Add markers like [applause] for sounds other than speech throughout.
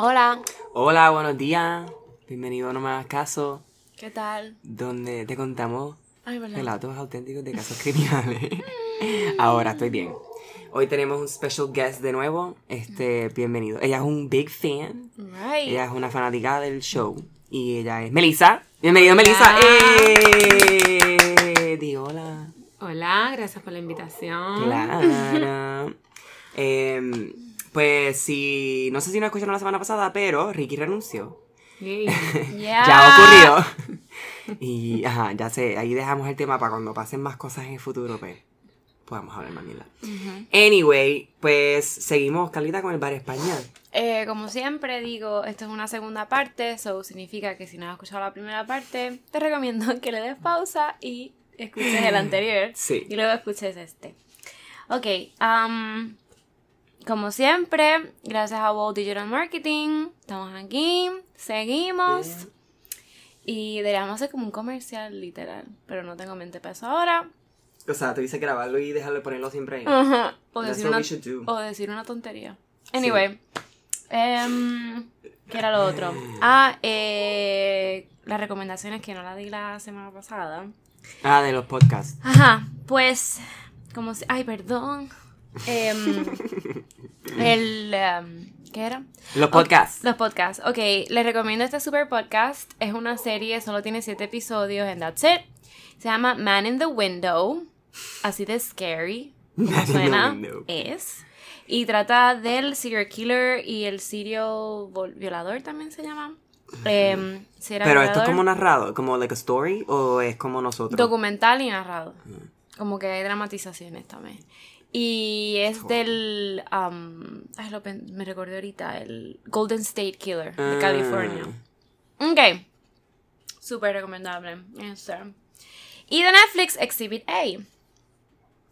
Hola. Hola, buenos días. Bienvenido a No Me Hagas Caso, ¿Qué tal? donde te contamos Ay, verdad. relatos auténticos de casos criminales. [laughs] Ahora estoy bien. Hoy tenemos un special guest de nuevo. Este, bienvenido. Ella es un big fan. Right. Ella es una fanática del show. Y ella es Melissa. Bienvenido, Hola. Melissa. ¡Eh! Di hola. Hola, gracias por la invitación. Claro. [laughs] Em, pues si. No sé si no escucharon la semana pasada, pero Ricky renunció. Sí. [laughs] ya ocurrió. [laughs] y ajá, ya sé, ahí dejamos el tema para cuando pasen más cosas en el futuro, pues podamos hablar más mierda. Anyway, pues seguimos, Carlita, con el bar España. Eh, como siempre digo, esto es una segunda parte, eso significa que si no has escuchado la primera parte, te recomiendo [laughs] que le des pausa y escuches el anterior. Sí. Y luego escuches este. Ok, um, como siempre, gracias a Wall Digital Marketing, estamos aquí, seguimos. Y deberíamos hacer como un comercial literal, pero no tengo mente para eso ahora. O sea, tú dices grabarlo y dejarlo ponerlo siempre ahí. Ajá. O decir, una, o decir tontería. Anyway. em, ¿Qué era lo otro? Ah, eh, las recomendaciones que no las di la semana pasada. Ah, de los podcasts. Ajá, pues, como si... Ay, perdón. Em, [laughs] el... em, ¿Qué era? Los podcasts. Los podcasts. Ok, les recomiendo este super podcast. Es una serie, solo tiene siete episodios and that's it. Se llama Man in the Window. Así de scary. [laughs] Como suena. Es. Y trata del serial killer y el serial violador también se llama. Serial Pero esto es como narrado, como like a story, o es como nosotros. Documental y narrado. Como que hay dramatizaciones también. Y es del. um, ay, lo me recordé ahorita. El Golden State Killer de Ah. California. Ok. Súper recomendable. Este. Y de Netflix, Exhibit A.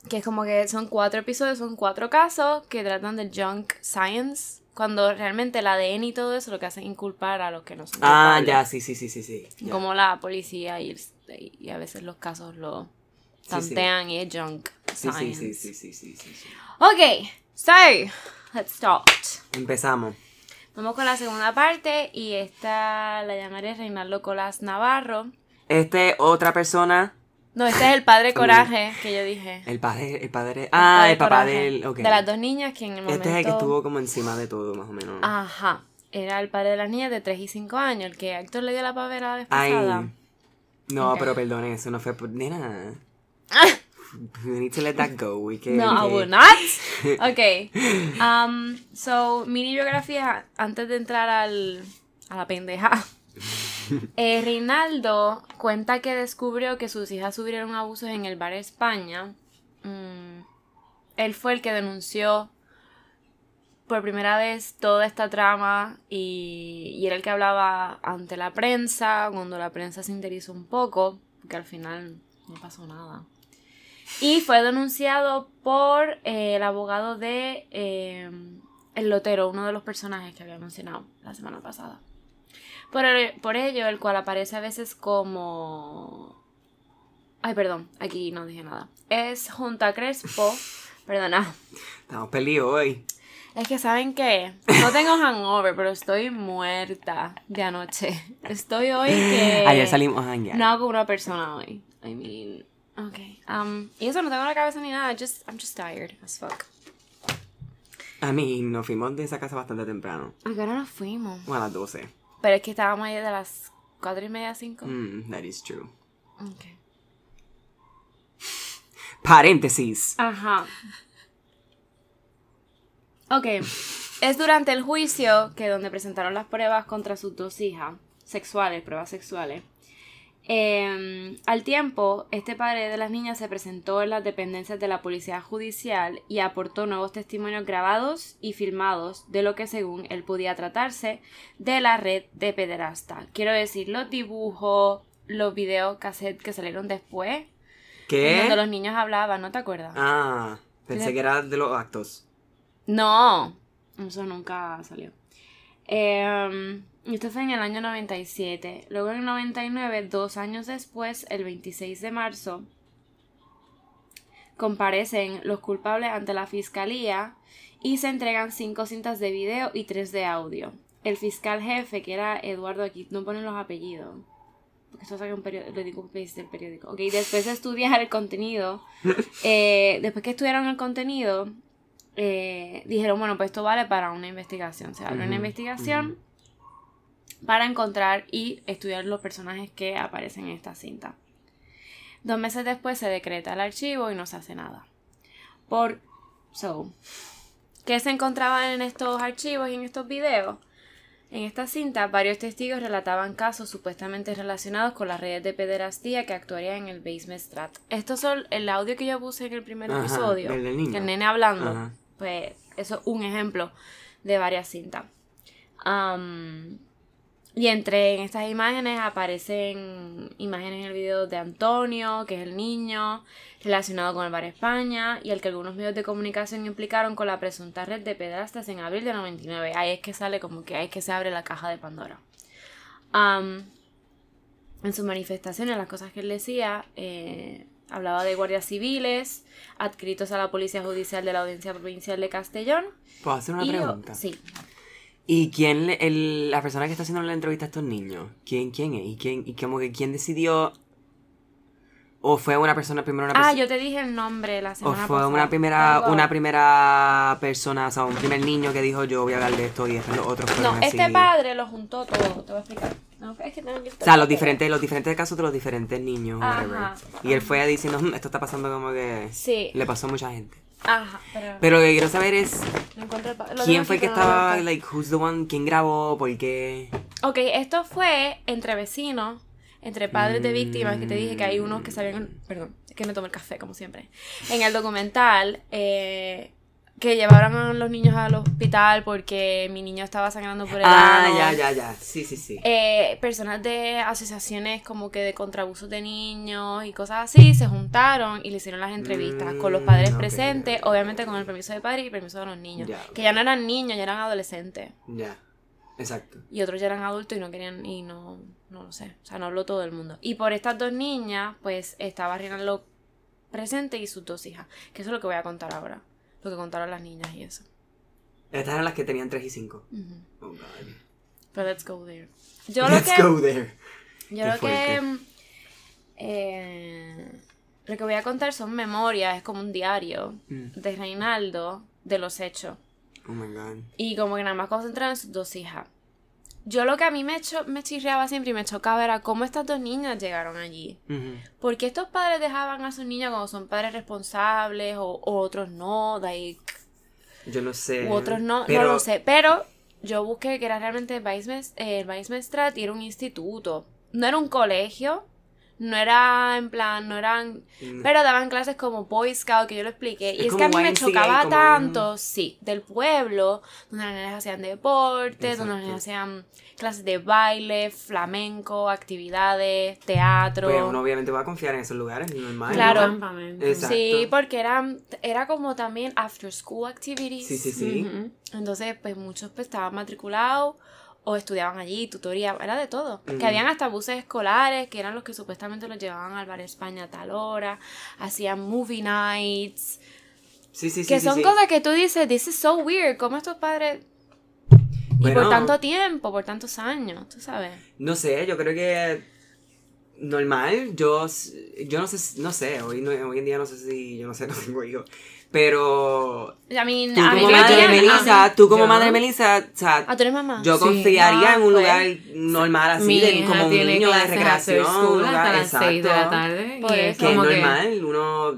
Que es como que son cuatro episodios, son cuatro casos que tratan de junk science. Cuando realmente el ADN y todo eso lo que hacen es inculpar a los que no son Ah, culpables. ya, sí, sí, sí, sí, sí. ya. Como la policía y, y a veces los casos lo sí. tantean y es junk science. sí, sí, sí, sí, sí, sí. Ok, so, let's start. Empezamos. Vamos con la segunda parte y esta la llamaré Reinaldo Colas Navarro. Este, otra persona, No, este es el padre Coraje que yo dije. el padre, el padre, ah, el papá del. De las dos niñas que en el momento... Este es el que estuvo como encima de todo, más o menos. Ajá. Era el padre de las niñas de 3 y 5 años, el que a Héctor le dio la pavera la vez Ay. No, pero perdone, eso no fue por, nena. We need to let that go, we can- No, I will [laughs] not. Ok. Um, so, mini biografía, antes de entrar al, a la pendeja. [laughs] Eh, Reinaldo cuenta que descubrió que sus hijas sufrieron abusos en el bar España. Mm, él fue el que denunció por primera vez toda esta trama y, y era el que hablaba ante la prensa, cuando la prensa se interesó un poco, porque al final no pasó nada. Y fue denunciado por eh, el abogado de eh, El Lotero, uno de los personajes que había mencionado la semana pasada. Por, el- por ello, el cual aparece a veces como... Ay, perdón, aquí no dije nada. Es Junta Crespo. [laughs] Perdona. Estamos perdidos hoy. Es que saben que no tengo hangover, pero estoy muerta de anoche. Estoy hoy que [laughs] Ayer salimos a no hago una persona hoy. I mean, okay. Um, y eso no tengo la cabeza ni nada. Just I'm just tired as fuck. A mí nos fuimos de esa casa bastante temprano. ¿A qué hora nos fuimos? Como a las 12. Pero es que estábamos ahí de las cuatro y media a cinco. Mm, that is true. Okay. Paréntesis. Ajá. Ok. Es durante el juicio que donde presentaron las pruebas contra sus dos hijas sexuales, pruebas sexuales. Eh, al tiempo, este padre de las niñas se presentó en las dependencias de la policía judicial y aportó nuevos testimonios grabados y filmados de lo que según él podía tratarse de la red de pederasta. Quiero decir, los dibujos, los videos cassette que salieron después, ¿Qué? donde los niños hablaban, ¿no te acuerdas? Ah, pensé que era de los actos. No, eso nunca salió. Eh, esto fue en el año 97. Luego en el 99, dos años después, el 26 de marzo, comparecen los culpables ante la fiscalía y se entregan cinco cintas de video y tres de audio. el fiscal jefe, que era Eduardo, aquí no ponen los apellidos. Porque esto saca un periódico, del periódico. Ok, después de estudiar el contenido, [laughs] eh, después que estudiaron el contenido, eh, dijeron, bueno, pues esto vale para una investigación. Se abre una investigación para encontrar y estudiar los personajes que aparecen en esta cinta. Dos meses después se decreta el archivo y no se hace nada. Por. So. ¿Qué se encontraba en estos archivos y en estos videos? En esta cinta, varios testigos relataban casos supuestamente relacionados con las redes de pederastía que actuarían en el Basement Strat. Estos son el audio que yo puse en el primer Ajá, episodio. el del niño. El nene hablando. Ajá. Pues eso es un ejemplo de varias cintas. Y entre en estas imágenes aparecen imágenes en el video de Antonio, que es el niño, relacionado con el Bar España, y el que algunos medios de comunicación implicaron con la presunta red de pedrastas en abril de 99. Ahí es que sale como que ahí es que se abre la caja de Pandora. En sus manifestaciones, las cosas que él decía, eh, hablaba de guardias civiles adscritos a la Policía Judicial de la Audiencia Provincial de Castellón. ¿Puedo hacer una y- pregunta? Sí. ¿Y quién, le- el- la persona que está haciendo la entrevista a estos niños, quién, quién es? ¿Y quién, y como que quién decidió? ¿O fue una persona primero una Ah, persona? yo te dije el nombre la ¿O semana fue pasada. una primera, una primera persona, o sea, un primer niño que dijo yo voy a hablar de esto y después los otros No, así? este padre lo juntó todo. Te voy a explicar. No, es que tengo que O sea, los diferentes, los diferentes casos de los diferentes niños, Ajá. Y él fue diciendo, "Hmm, esto está pasando como que Sí. le pasó a mucha gente. Ajá, pero. Pero lo que quiero saber es no el quién fue el que estaba, like, who's the one, quién grabó, por qué. Ok, esto fue entre vecinos, entre padres de víctimas, que te dije que hay unos que sabían. Perdón, es que me tomo el café, como siempre. En el documental, eh, que llevaron a los niños al hospital porque mi niño estaba sangrando por el Ah, ano. ya, ya, ya. Sí, sí, sí. Eh, personas de asociaciones como que de contrabusos de niños y cosas así se juntaron y le hicieron las entrevistas con los padres Mm, ok, presentes, obviamente con el permiso de padre y el permiso de los niños, ok. que ya no eran niños, ya eran adolescentes Ya. Exacto. y otros ya eran adultos y no querían y no no lo sé, o sea, no habló todo el mundo. Y por estas dos niñas, pues estaba Rinaldo presente y sus dos hijas, que eso es lo que voy a contar ahora, lo que contaron las niñas y eso. Estas eran las que tenían 3 y 5. Ujú. Oh, God. Pero let's go there. Yo lo Let's que go there. Yo Qué creo que fuerte. eh, lo que voy a contar son memorias, es como un diario Mm. de Reinaldo de los hechos. Oh my God. Y como que nada más concentrado en sus dos hijas. Yo lo que a mí me, cho- me chirreaba siempre y me chocaba era cómo estas dos niñas llegaron allí. Ujú. ¿Por qué estos padres dejaban a sus niñas como son padres responsables o, o otros no? Like, Yo no sé. u otros no, pero, no lo sé. Pero yo busqué que era realmente eh, el Weissmannstraat y era un instituto. No era un colegio, no era en plan, no eran... Mm. Pero daban clases como Boy Scout, que yo lo expliqué. Es Y es que a mí me chocaba como tanto, sí, del pueblo, donde los nenes hacían deporte, donde Exacto. nenes hacían clases de baile, flamenco, actividades, teatro. Pues uno obviamente va a confiar en esos lugares, normal. Claro. ¿no? Campamento. Exacto. Sí, porque eran, era como también after school activities. Sí, sí, sí. Entonces, pues muchos pues, estaban matriculados o estudiaban allí, tutoría, era de todo. Que habían hasta buses escolares, que eran los que supuestamente los llevaban al bar España a tal hora, hacían movie nights, Sí, sí, sí. que sí, son sí. cosas que tú dices, this is so weird, ¿cómo estos padres... Y por tanto tiempo, por tantos años, tú sabes. No sé, yo creo que normal, yo, yo no sé, no sé, hoy, no- hoy en día no sé si, yo no sé, [laughs] no tengo hijos, pero I mean, tú a mí como me madre de Melissa, tú como Yo- madre Melissa, o sea, ¿A tú eres mamá? yo Sí. confiaría Ah, en un pues. lugar normal así, de, como un niño de recreación, un lugar- hasta las 6 de la exacto, tarde. Por eso. que es normal, uno,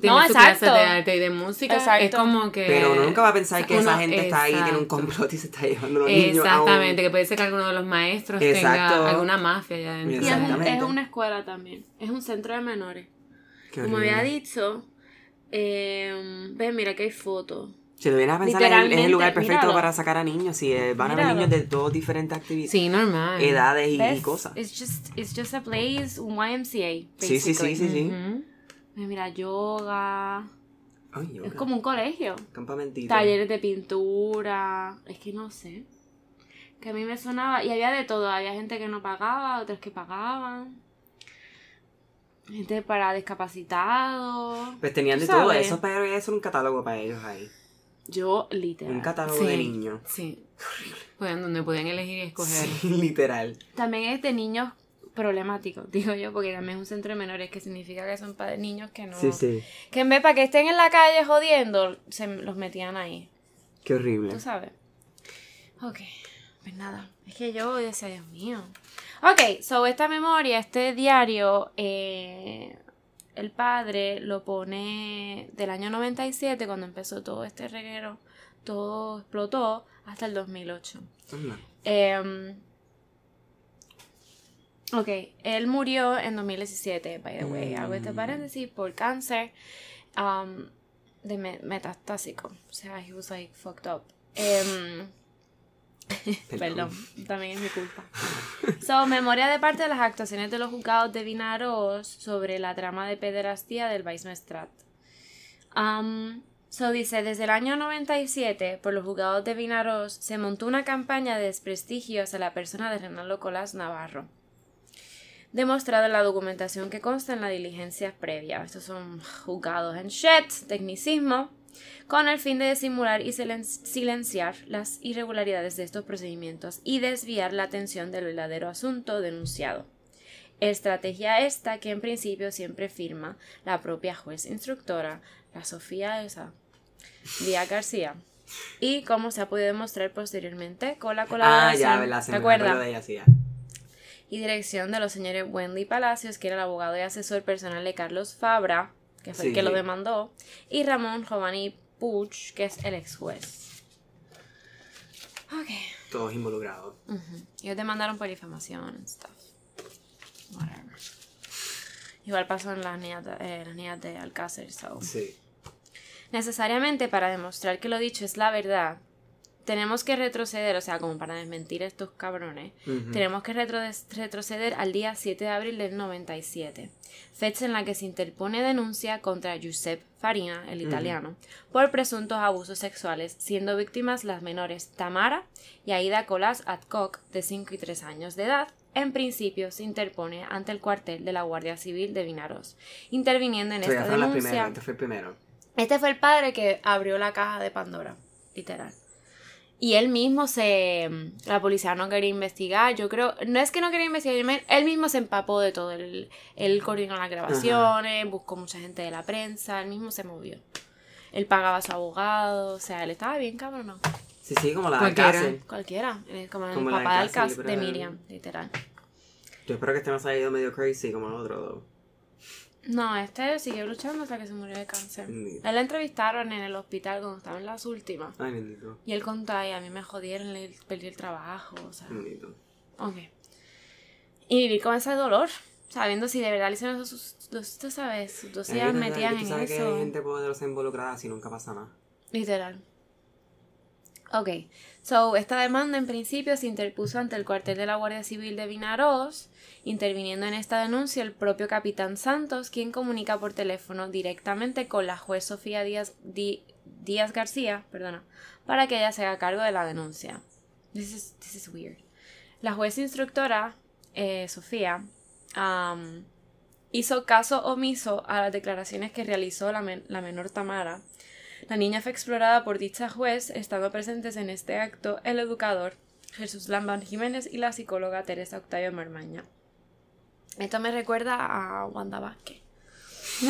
tiene No, su clase exacto. de arte y de música. Exacto. Es como que... pero uno nunca va a pensar que esa uno- gente está ahí, tiene un exacto. complot y se está llevando los niños Exactamente, que puede ser que alguno de los maestros Exacto. tenga alguna mafia ya dentro. Y es, un- es una escuela también, es un centro de menores. Qué Como horrible. había dicho, eh, ven, mira que hay fotos. Si lo vienes a pensar, es el- es el Literalmente, lugar perfecto míralo. para sacar a niños. Si eh, van a ver niños de todas diferentes actividades, Sí, normal. edades y, cosas. It's just, it's just a place, un YMCA. Sí, sí, sí, sí, sí. Mira, yoga. Ay, Es como un colegio. Campamentito. Talleres de pintura. Es que no sé. Que a mí me sonaba. Y había de todo. Había gente que no pagaba, otros que pagaban. Gente para discapacitados. Pues tenían de todo eso, pero eso era un catálogo para ellos ahí. Yo, literal. Un catálogo de niños. Sí. Pues donde podían elegir y escoger. Sí, [laughs] literal. También es de niños problemáticos, [laughs] digo yo, porque también es un centro de menores, que significa que son para niños que no... Sí, sí. Que en vez para que estén en la calle jodiendo, se los metían ahí. Qué horrible. Tú sabes. Ok, pues nada. Es que yo decía, Dios mío. Ok, so esta memoria, este diario, eh, el padre lo pone del año 97, cuando empezó todo este reguero, todo explotó, hasta el 2008. Anda. Em, ok, él murió en 2017, by the way. Hago este Mm. paréntesis por cáncer um, de me- metastásico. O sea, he was like fucked up. Em, [laughs] perdón, [laughs] también es mi culpa. So, memoria de parte de las actuaciones de los juzgados de Vinaros sobre la trama de pederastía del Weissmestrat. Um, so dice, desde el año 97, por los juzgados de Vinaros, se montó una campaña de desprestigio hacia la persona de Renaldo Colás Navarro. Demostrado en la documentación que consta en la diligencia previa. Estos son juzgados en shit, tecnicismo, con el fin de disimular y silen- silenciar las irregularidades de estos procedimientos y desviar la atención del verdadero asunto denunciado. Estrategia esta que en principio siempre firma la propia juez instructora, la Sofía esa, Díaz García, y como se ha podido demostrar posteriormente con la Ah, colaboración, ya, ¿verdad? Se ¿te me acuerdo acuerdas? de ella, sí, ya. y dirección de los señores Wendy Palacios, que era el abogado y asesor personal de Carlos Fabra, que fue el que lo demandó, y Ramón Giovanni Puch, que es el ex juez. Ok. Todos involucrados. Ujú. Ellos demandaron por difamación and stuff. Whatever. Igual pasó en las niñas de, eh, las niñas de Alcácer, so. Sí. Necesariamente para demostrar que lo dicho es la verdad, tenemos que retroceder, o sea, como para desmentir a estos cabrones, tenemos que retroceder al día 7 de abril del 97, fecha en la que se interpone denuncia contra Giuseppe Farina, el italiano, por presuntos abusos sexuales, siendo víctimas las menores Tamara y Aida Colas Adcock, de 5 y 3 años de edad. En principio se interpone ante el cuartel de la Guardia Civil de Vinaros, interviniendo en esta denuncia. primera, este fue el primero. Este fue el padre que abrió la caja de Pandora, literal. Y él mismo se... La policía no quería investigar, yo creo... No es que no quería investigar, él mismo se empapó de todo. Él, él coordinó las grabaciones, buscó mucha gente de la prensa, él mismo se movió. Él pagaba a su abogado, o sea, él estaba bien cabrón, ¿no? Sí, sí, como la Cualquiera. Alcácer. Cualquiera, eh, como, Como el la de papá de Alcácer, de. Miriam, literal. Yo espero que este no se haya ido medio crazy como el otro dos. No, este siguió luchando hasta que se murió de cáncer. Él la entrevistaron en el hospital cuando estaba en las últimas. Ay, bendito. Y él contó, y a mí me jodieron, le perdí el trabajo, o sea. Bendito. Ok. Y vivir con ese dolor, sabiendo si de verdad le hicieron sus, sus, tú sabes, sus dos hijas metidas en sabes que hay eso. gente poderosa involucrada si nunca pasa nada. Literal. Ok. So, esta demanda en principio se interpuso ante el cuartel de la Guardia Civil de Vinaros, interviniendo en esta denuncia el propio capitán Santos, quien comunica por teléfono directamente con la juez Sofía Díaz, Díaz García, perdona, para que ella se haga cargo de la denuncia. This is, this is weird. La juez instructora, eh, Sofía, um, hizo caso omiso a las declaraciones que realizó la, men- la menor Tamara. La niña fue explorada por dicha juez, estando presentes en este acto el educador Jesús Lambán Jiménez y la psicóloga Teresa Octavio Marmaña. Esto me recuerda a Wanda Vázquez. [laughs]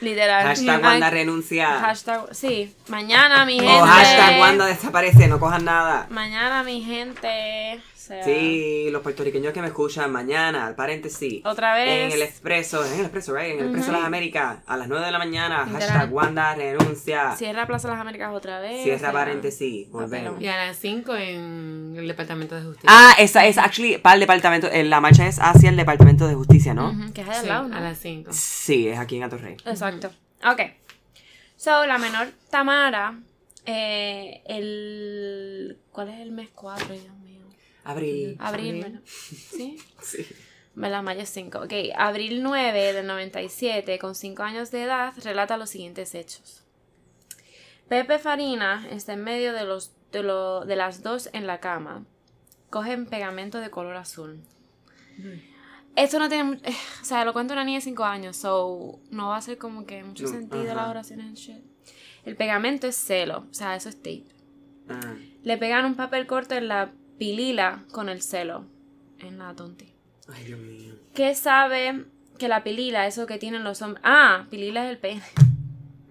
Literal. Hashtag Wanda renuncia. hashtag- sí. Mañana, mi gente. O hashtag Wanda desaparece, no cojan nada. Mañana, mi gente. O sea, Sí, los puertorriqueños que me escuchan mañana, paréntesis. Otra vez. En el expreso, en el expreso, right? En el expreso de las Américas, a las 9 de la mañana, hashtag Wanda renuncia. Cierra Plaza de las Américas otra vez. o Cierra sea, paréntesis, volvemos. Y a las 5 en el Departamento de Justicia. Ah, esa es actually para el departamento, la marcha es hacia el departamento de justicia, ¿no? que es ahí al Sí, lado, ¿no? a las 5. Sí, es aquí en Atorrey. Exacto. Ok. So, la menor Tamara, eh, el... ¿Cuál es el mes 4, Dios mío? Abril. Abril, Abril. ¿Sí? [laughs] Sí. ¿Verdad? Mayo 5. Ok, abril 9 del 97, con 5 años de edad, relata los siguientes hechos. Pepe Farina está en medio de, los, de, lo- de las dos en la cama. Cogen pegamento de color azul. Esto no tiene... eh, o sea, lo cuenta una niña de 5 años, so no va a ser como que mucho sentido ajá. las oraciones and shit. El pegamento es celo, o sea, eso es tape. Ah. Le pegan un papel corto en la pilila con el celo, en la tonti. Ay, Dios mío. ¿Qué sabe que la pilila, eso que tienen los hombres? Ah, pilila es el pene.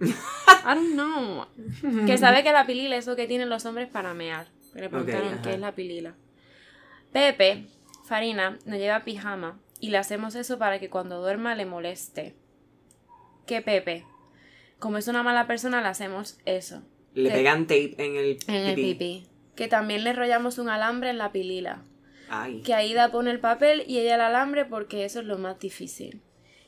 [laughs] I don't know. [laughs] que sabe que la pilila es eso que tienen los hombres para mear. Le preguntaron qué es la pilila. Pepe, Farina, nos lleva pijama y le hacemos eso para que cuando duerma le moleste. ¿Qué Pepe? Como es una mala persona, le hacemos eso. Le Te- pegan tape en el En el pipí. pipí. Que también le enrollamos un alambre en la pilila. Ay. Que Aida pone el papel y ella el alambre porque eso es lo más difícil.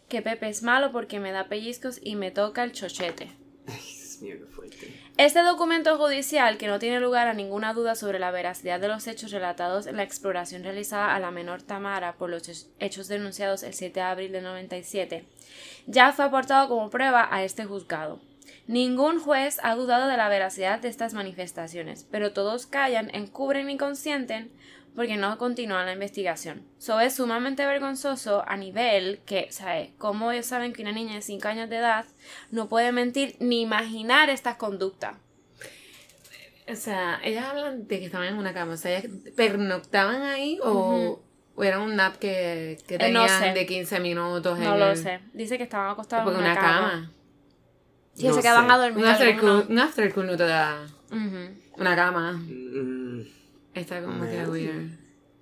Que Pepe es malo porque me da pellizcos y me toca el chochete. Ay, Dios mío, qué fuerte. Este documento judicial, que no tiene lugar a ninguna duda sobre la veracidad de los hechos relatados en la exploración realizada a la menor Tamara por los hech- hechos denunciados el 7 de abril de 97, ya fue aportado como prueba a este juzgado. Ningún juez ha dudado de la veracidad de estas manifestaciones, pero todos callan, encubren y consienten porque no continúan la investigación. Eso es sumamente vergonzoso a nivel que, ¿sabes? ¿Cómo ellos saben que una niña de 5 años de edad no puede mentir ni imaginar estas conductas? O sea, ellas hablan de que estaban en una cama. O sea, ellas pernoctaban ahí o, o era un nap que, que Eh, no tenían sé. de 15 minutos. No en lo el- sé. Dice que estaban acostados en una, una cama. cama. Sí, No se quedaban sé. a dormir. Un after, algunos. cool, un after cool no te da una cama. Mm, Está como que weird.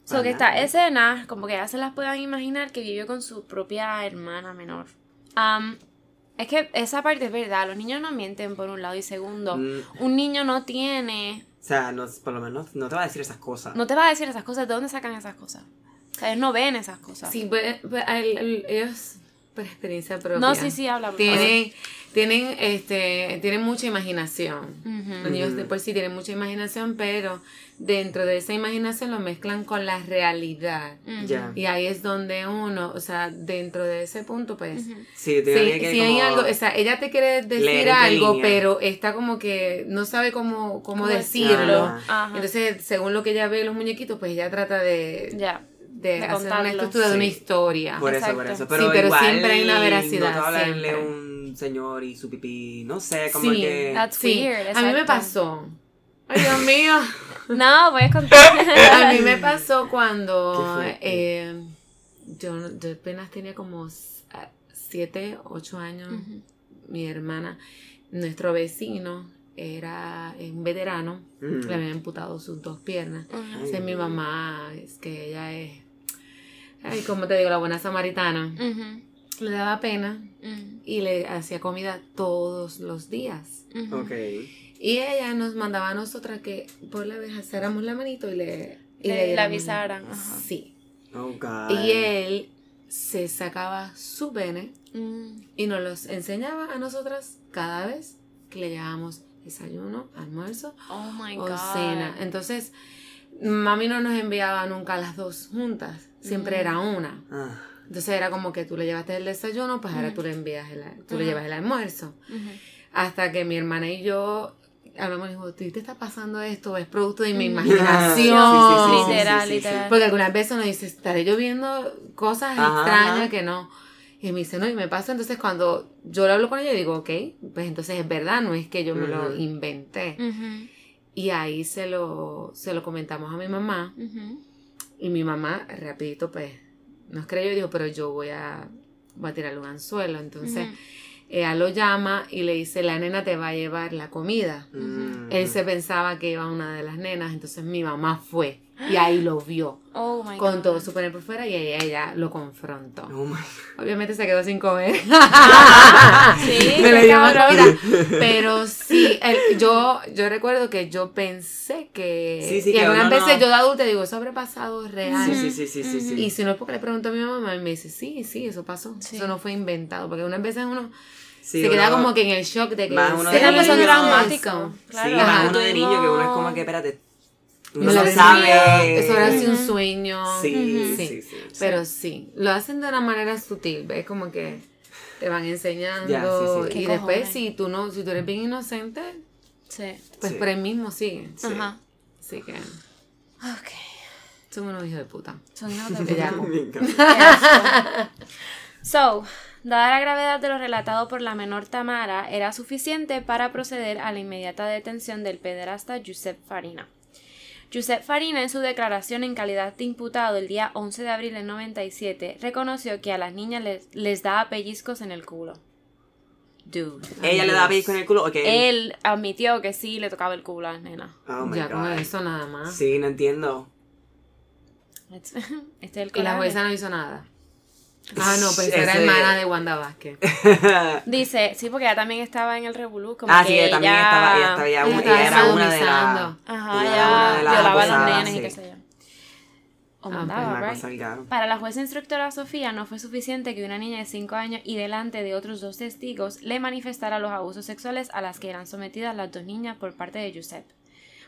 So que esta escena, como que ya se las puedan imaginar que vivió con su propia hermana menor. Am, es que esa parte es verdad, los niños no mienten por un lado y segundo, Mm. un niño no tiene, o sea, no, por lo menos no te va a decir esas cosas. no te va a decir esas cosas, ¿de dónde sacan esas cosas? O sea, ellos no ven esas cosas. Sí, pues, pues, el- el- ellos, por experiencia propia. No, sí, sí, habla. Tienen, tienen, este, tienen mucha imaginación. Ujú. Los niños de por sí tienen mucha imaginación, pero dentro de esa imaginación lo mezclan con la realidad. Y ahí es donde uno, o sea, dentro de ese punto, pues. Sí, si, tenía que si hay algo, o sea, ella te quiere decir algo, pero está como que no sabe cómo, cómo ¿Cómo decirlo. Entonces, según lo que ella ve los muñequitos, pues ella trata de, Ya. De, de hacer una estructura de una Sí. historia. Por eso, por Exacto. eso. Pero, Sí, pero igual, siempre hay una veracidad, No siempre. un señor y su pipí, no sé, como Sí, que... That's Sí, weird, a mí me exacto. pasó. Ay, Dios mío. [laughs] No, voy a contar. A mí me pasó cuando eh, yo, yo apenas tenía como 7, 8 años. Ujú. Mi hermana, nuestro vecino, era un veterano. Mm. Le habían amputado sus dos piernas. Entonces mi mamá, es que ella es, ay, como te digo, la buena samaritana. Le daba pena Ujú. y le hacía comida todos los días. Ok. Y ella nos mandaba a nosotras que por la vez alzáramos la manito y le, y Le- avisaran, ajá. Sí. Oh, God. Y él se sacaba su pene Mm. y nos los enseñaba a nosotras cada vez que le llevábamos desayuno, almuerzo Oh my o god. cena. Entonces, mami no nos enviaba nunca las dos juntas, siempre Mm. era una. Ah, Entonces era como que tú le llevaste el desayuno, pues ahora tú le envías el, tú le llevas el almuerzo. Hasta que mi hermana y yo hablamos y dijo, ¿tú te está pasando esto? ¿Es producto de mi [laughs] Mm. imaginación? Sí, sí, sí, sí, literal, sí, sí, sí. literal. Porque algunas veces uno dice, estaré yo viendo cosas Ajá, extrañas ajá. que no. Y me dice, no, y me pasa. Entonces cuando yo lo hablo con ella, digo, ok, pues entonces es verdad, no es que yo me lo inventé. Y ahí se lo, se lo comentamos a mi mamá. Ujú. Y mi mamá, rapidito, pues, nos creyó y dijo, pero yo voy a, voy a tirarle un anzuelo. Entonces, Ujú. ella lo llama y le dice, la nena te va a llevar la comida. Él se pensaba que iba una de las nenas, entonces mi mamá fue y ahí lo vio Oh my con god. todo su poder por fuera y ella, ella lo confrontó. Oh, my Obviamente se quedó sin comer. [laughs] Sí, Me le dio cabrón. comida. Pero sí, el- yo, yo recuerdo que yo pensé que... Sí, sí, y algunas no- veces yo de adulta digo, sobrepasado real. Sí, sí, sí, sí, sí, sí. Y si no es porque le pregunto a mi mamá, me dice, sí, sí, eso pasó. Sí. Eso no fue inventado. Porque unas veces uno Sí, se queda uno- como que en el shock de que... Más uno ¿en de Es una persona niño. traumática. Claro. sí, más uno de niño que uno es como que, espérate, no lo sabe. Eso era así un sueño. Sí, Sí. sí, sí. Pero sí, lo hacen de una manera sutil, ¿ves? Como que te van enseñando Ya, sí, sí. y ¿Qué después cojones? si tú no, si tú eres bien inocente, Sí. pues Sí. por ahí mismo sigue. Sí. Ajá. Así que Ok. son unos hijos de puta. Son hijos de [laughs] puta. [laughs] So, dada la gravedad de lo relatado por la menor Tamara, era suficiente para proceder a la inmediata detención del pederasta Josep Farina. Josep Farina, en su declaración en calidad de imputado el día 11 de abril del 97, reconoció que a las niñas les, les daba pellizcos en el culo. Dude. Ella le daba pellizco en el culo, ok. Él admitió que sí le tocaba el culo a las nenas. Oh my ya con God. eso nada más. Sí, no entiendo. [laughs] Este es el Y la jueza no hizo nada. Ah, no, pues Ese- era hermana de Wanda Vázquez. [laughs] Dice, sí, porque ella también estaba en el revolú. Como ah, que sí, ella también estaba, ella estaba, ella, Ella era una de las... Ajá, ella violaba a los nenes y qué sé yo. O Ah, mandaba, right? al garo. Para la jueza instructora Sofía no fue suficiente que una niña de 5 años y delante de otros dos testigos le manifestara los abusos sexuales a las que eran sometidas las dos niñas por parte de Josep.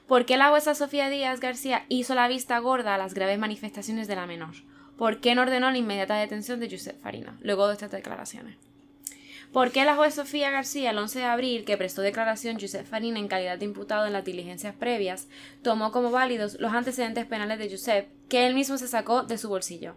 ¿Por qué la jueza Sofía Díaz García hizo la vista gorda a las graves manifestaciones de la menor? ¿Por qué no ordenó la inmediata detención de Josep Farina luego de estas declaraciones? ¿Por qué la juez Sofía García, el 11 de abril, que prestó declaración Josep Farina en calidad de imputado en las diligencias previas, tomó como válidos los antecedentes penales de Josep que él mismo se sacó de su bolsillo?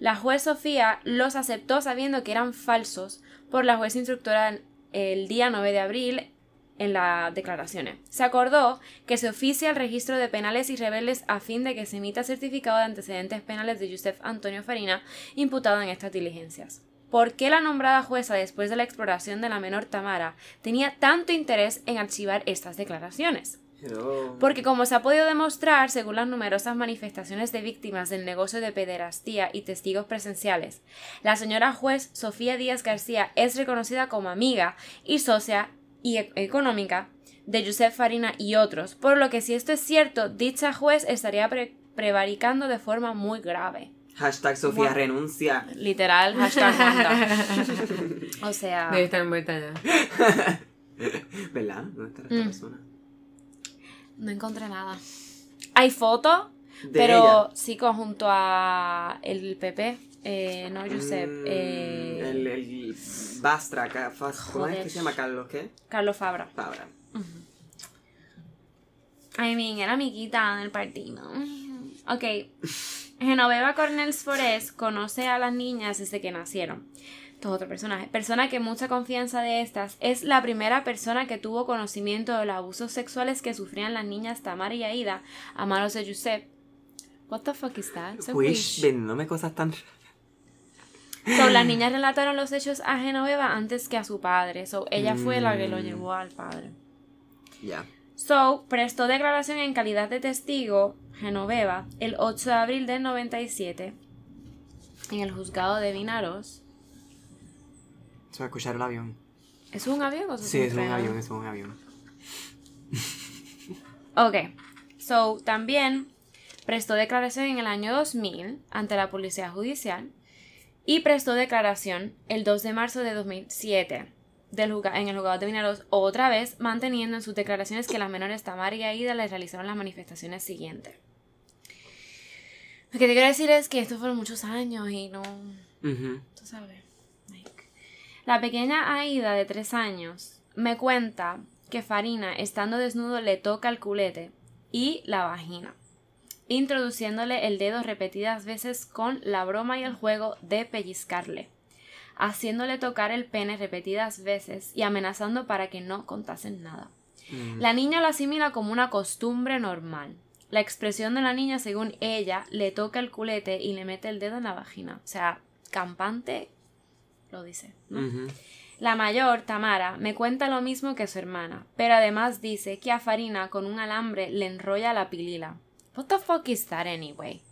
La juez Sofía los aceptó sabiendo que eran falsos por la juez instructora el día 9 de abril en las declaraciones. Se acordó que se oficia el registro de penales y rebeldes a fin de que se emita certificado de antecedentes penales de Josep Antonio Farina imputado en estas diligencias. ¿Por qué la nombrada jueza, después de la exploración de la menor Tamara, tenía tanto interés en archivar estas declaraciones? Porque como se ha podido demostrar, según las numerosas manifestaciones de víctimas del negocio de pederastía y testigos presenciales, la señora juez Sofía Díaz García es reconocida como amiga y socia y e- económica de Josep Farina y otros, por lo que si esto es cierto, dicha juez estaría pre- prevaricando de forma muy grave. Hashtag Sofía renuncia. Literal, hashtag. [laughs] O sea, Debe estar envuelta ya. [laughs] ¿Verdad? ¿Dónde está Mm. esta persona? no encontré nada. Hay fotos, De pero ella. sí conjunto a el PP, eh, no Josep, Mm, eh, El, el Bastra, ¿cómo es que se llama Carlos? ¿Qué? Carlos Fabra. Fabra. I mean, era amiguita del partido. Ok. Genoveva Cornels Forés conoce a las niñas desde que nacieron. Esto es otro personaje. Persona que mucha confianza de estas es la primera persona que tuvo conocimiento de los abusos sexuales que sufrían las niñas Tamara y Aida a manos de Josep. What the fuck is that? Wish, vendiéndome cosas tan... So, las [laughs] niñas relataron los hechos a Genoveva antes que a su padre. So, ella fue la que lo Mm. llevó al padre. Ya. So, prestó declaración en calidad de testigo, Genoveva, el 8 de abril del 97, en el juzgado de Vinaros. Se va a escuchar el avión. ¿Es un avión o Sí, es un avión, es un avión. [laughs] Ok. So, también prestó declaración en el año 2000 ante la Policía Judicial y prestó declaración el 2 de marzo de 2007 del en el juzgado de Vinaros, otra vez manteniendo en sus declaraciones que las menores Tamara y Aida le realizaron las manifestaciones siguientes. Lo que te quiero decir es que estos fueron muchos años y no... Tú sabes. like. La pequeña Aida de tres años me cuenta que Farina, estando desnudo, le toca el culete y la vagina, introduciéndole el dedo repetidas veces con la broma y el juego de pellizcarle, haciéndole tocar el pene repetidas veces y amenazando para que no contasen nada. Mm. La niña lo asimila como una costumbre normal. La expresión de la niña, según ella, le toca el culete y le mete el dedo en la vagina. O sea, campante lo dice. La mayor, Tamara, me cuenta lo mismo que su hermana, pero además dice que a Farina con un alambre le enrolla la pilila. What the fuck is that anyway?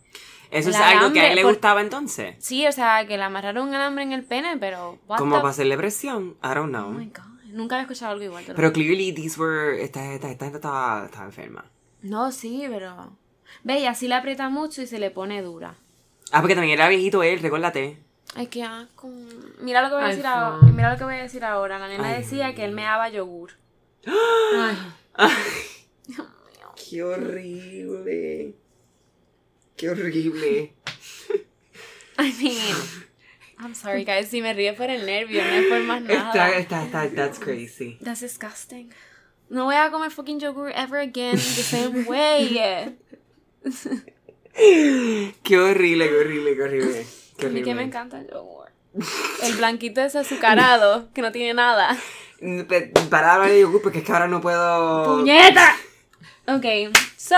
Eso es algo que a él le por- gustaba entonces. Sí, o sea, que le amarraron un alambre en el pene, pero what the- para hacerle presión. I don't Oh know. my god, nunca había escuchado algo igual. Pero clearly these were... Esta, esta, esta gente estaba, estaba enferma. No, sí, pero... Ve, y así le aprieta mucho y se le pone dura. Ah, porque también era viejito él, recuérdate. Ay, qué asco. Mira lo que voy a Ay, decir ahora. Mira lo que voy a decir ahora. La nena Ay. decía que él me daba yogur. [gasps] Ay, [laughs] Qué horrible. Qué horrible. [laughs] I mean, I'm sorry, guys. Si me río por el nervio, no es por más Está, nada. está, está, that's crazy. That's disgusting. No voy a comer fucking yogur ever again the same way. [laughs] Qué horrible, qué horrible, qué horrible. Qué A mí que me horrible. encanta el yogur. El blanquito es azucarado, que no tiene nada. Para hablar de yogur porque es que ahora no puedo... ¡Puñeta! Ok, so,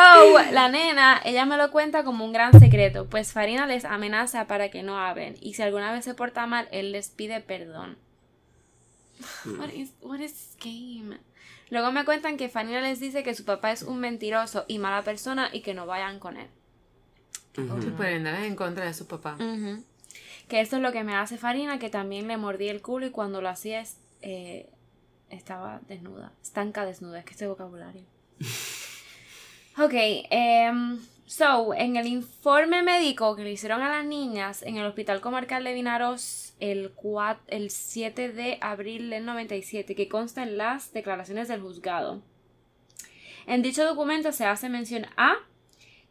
la nena, ella me lo cuenta como un gran secreto, pues Farina les amenaza para que no hablen, y si alguna vez se porta mal, él les pide perdón. What is, what is this game? Luego me cuentan que Farina les dice que su papá es un mentiroso y mala persona y que no vayan con él. Que pueden andar en contra de su papá. Ujú. Que esto es lo que me hace Farina, que también le mordí el culo y cuando lo hacía es- eh, estaba desnuda. Estanca desnuda, es que este vocabulario. [laughs] Ok, em, so, en el informe médico que le hicieron a las niñas en el Hospital Comarcal de Vinaros el, cua- el 7 de abril del 97, que consta en las declaraciones del juzgado. En dicho documento se hace mención a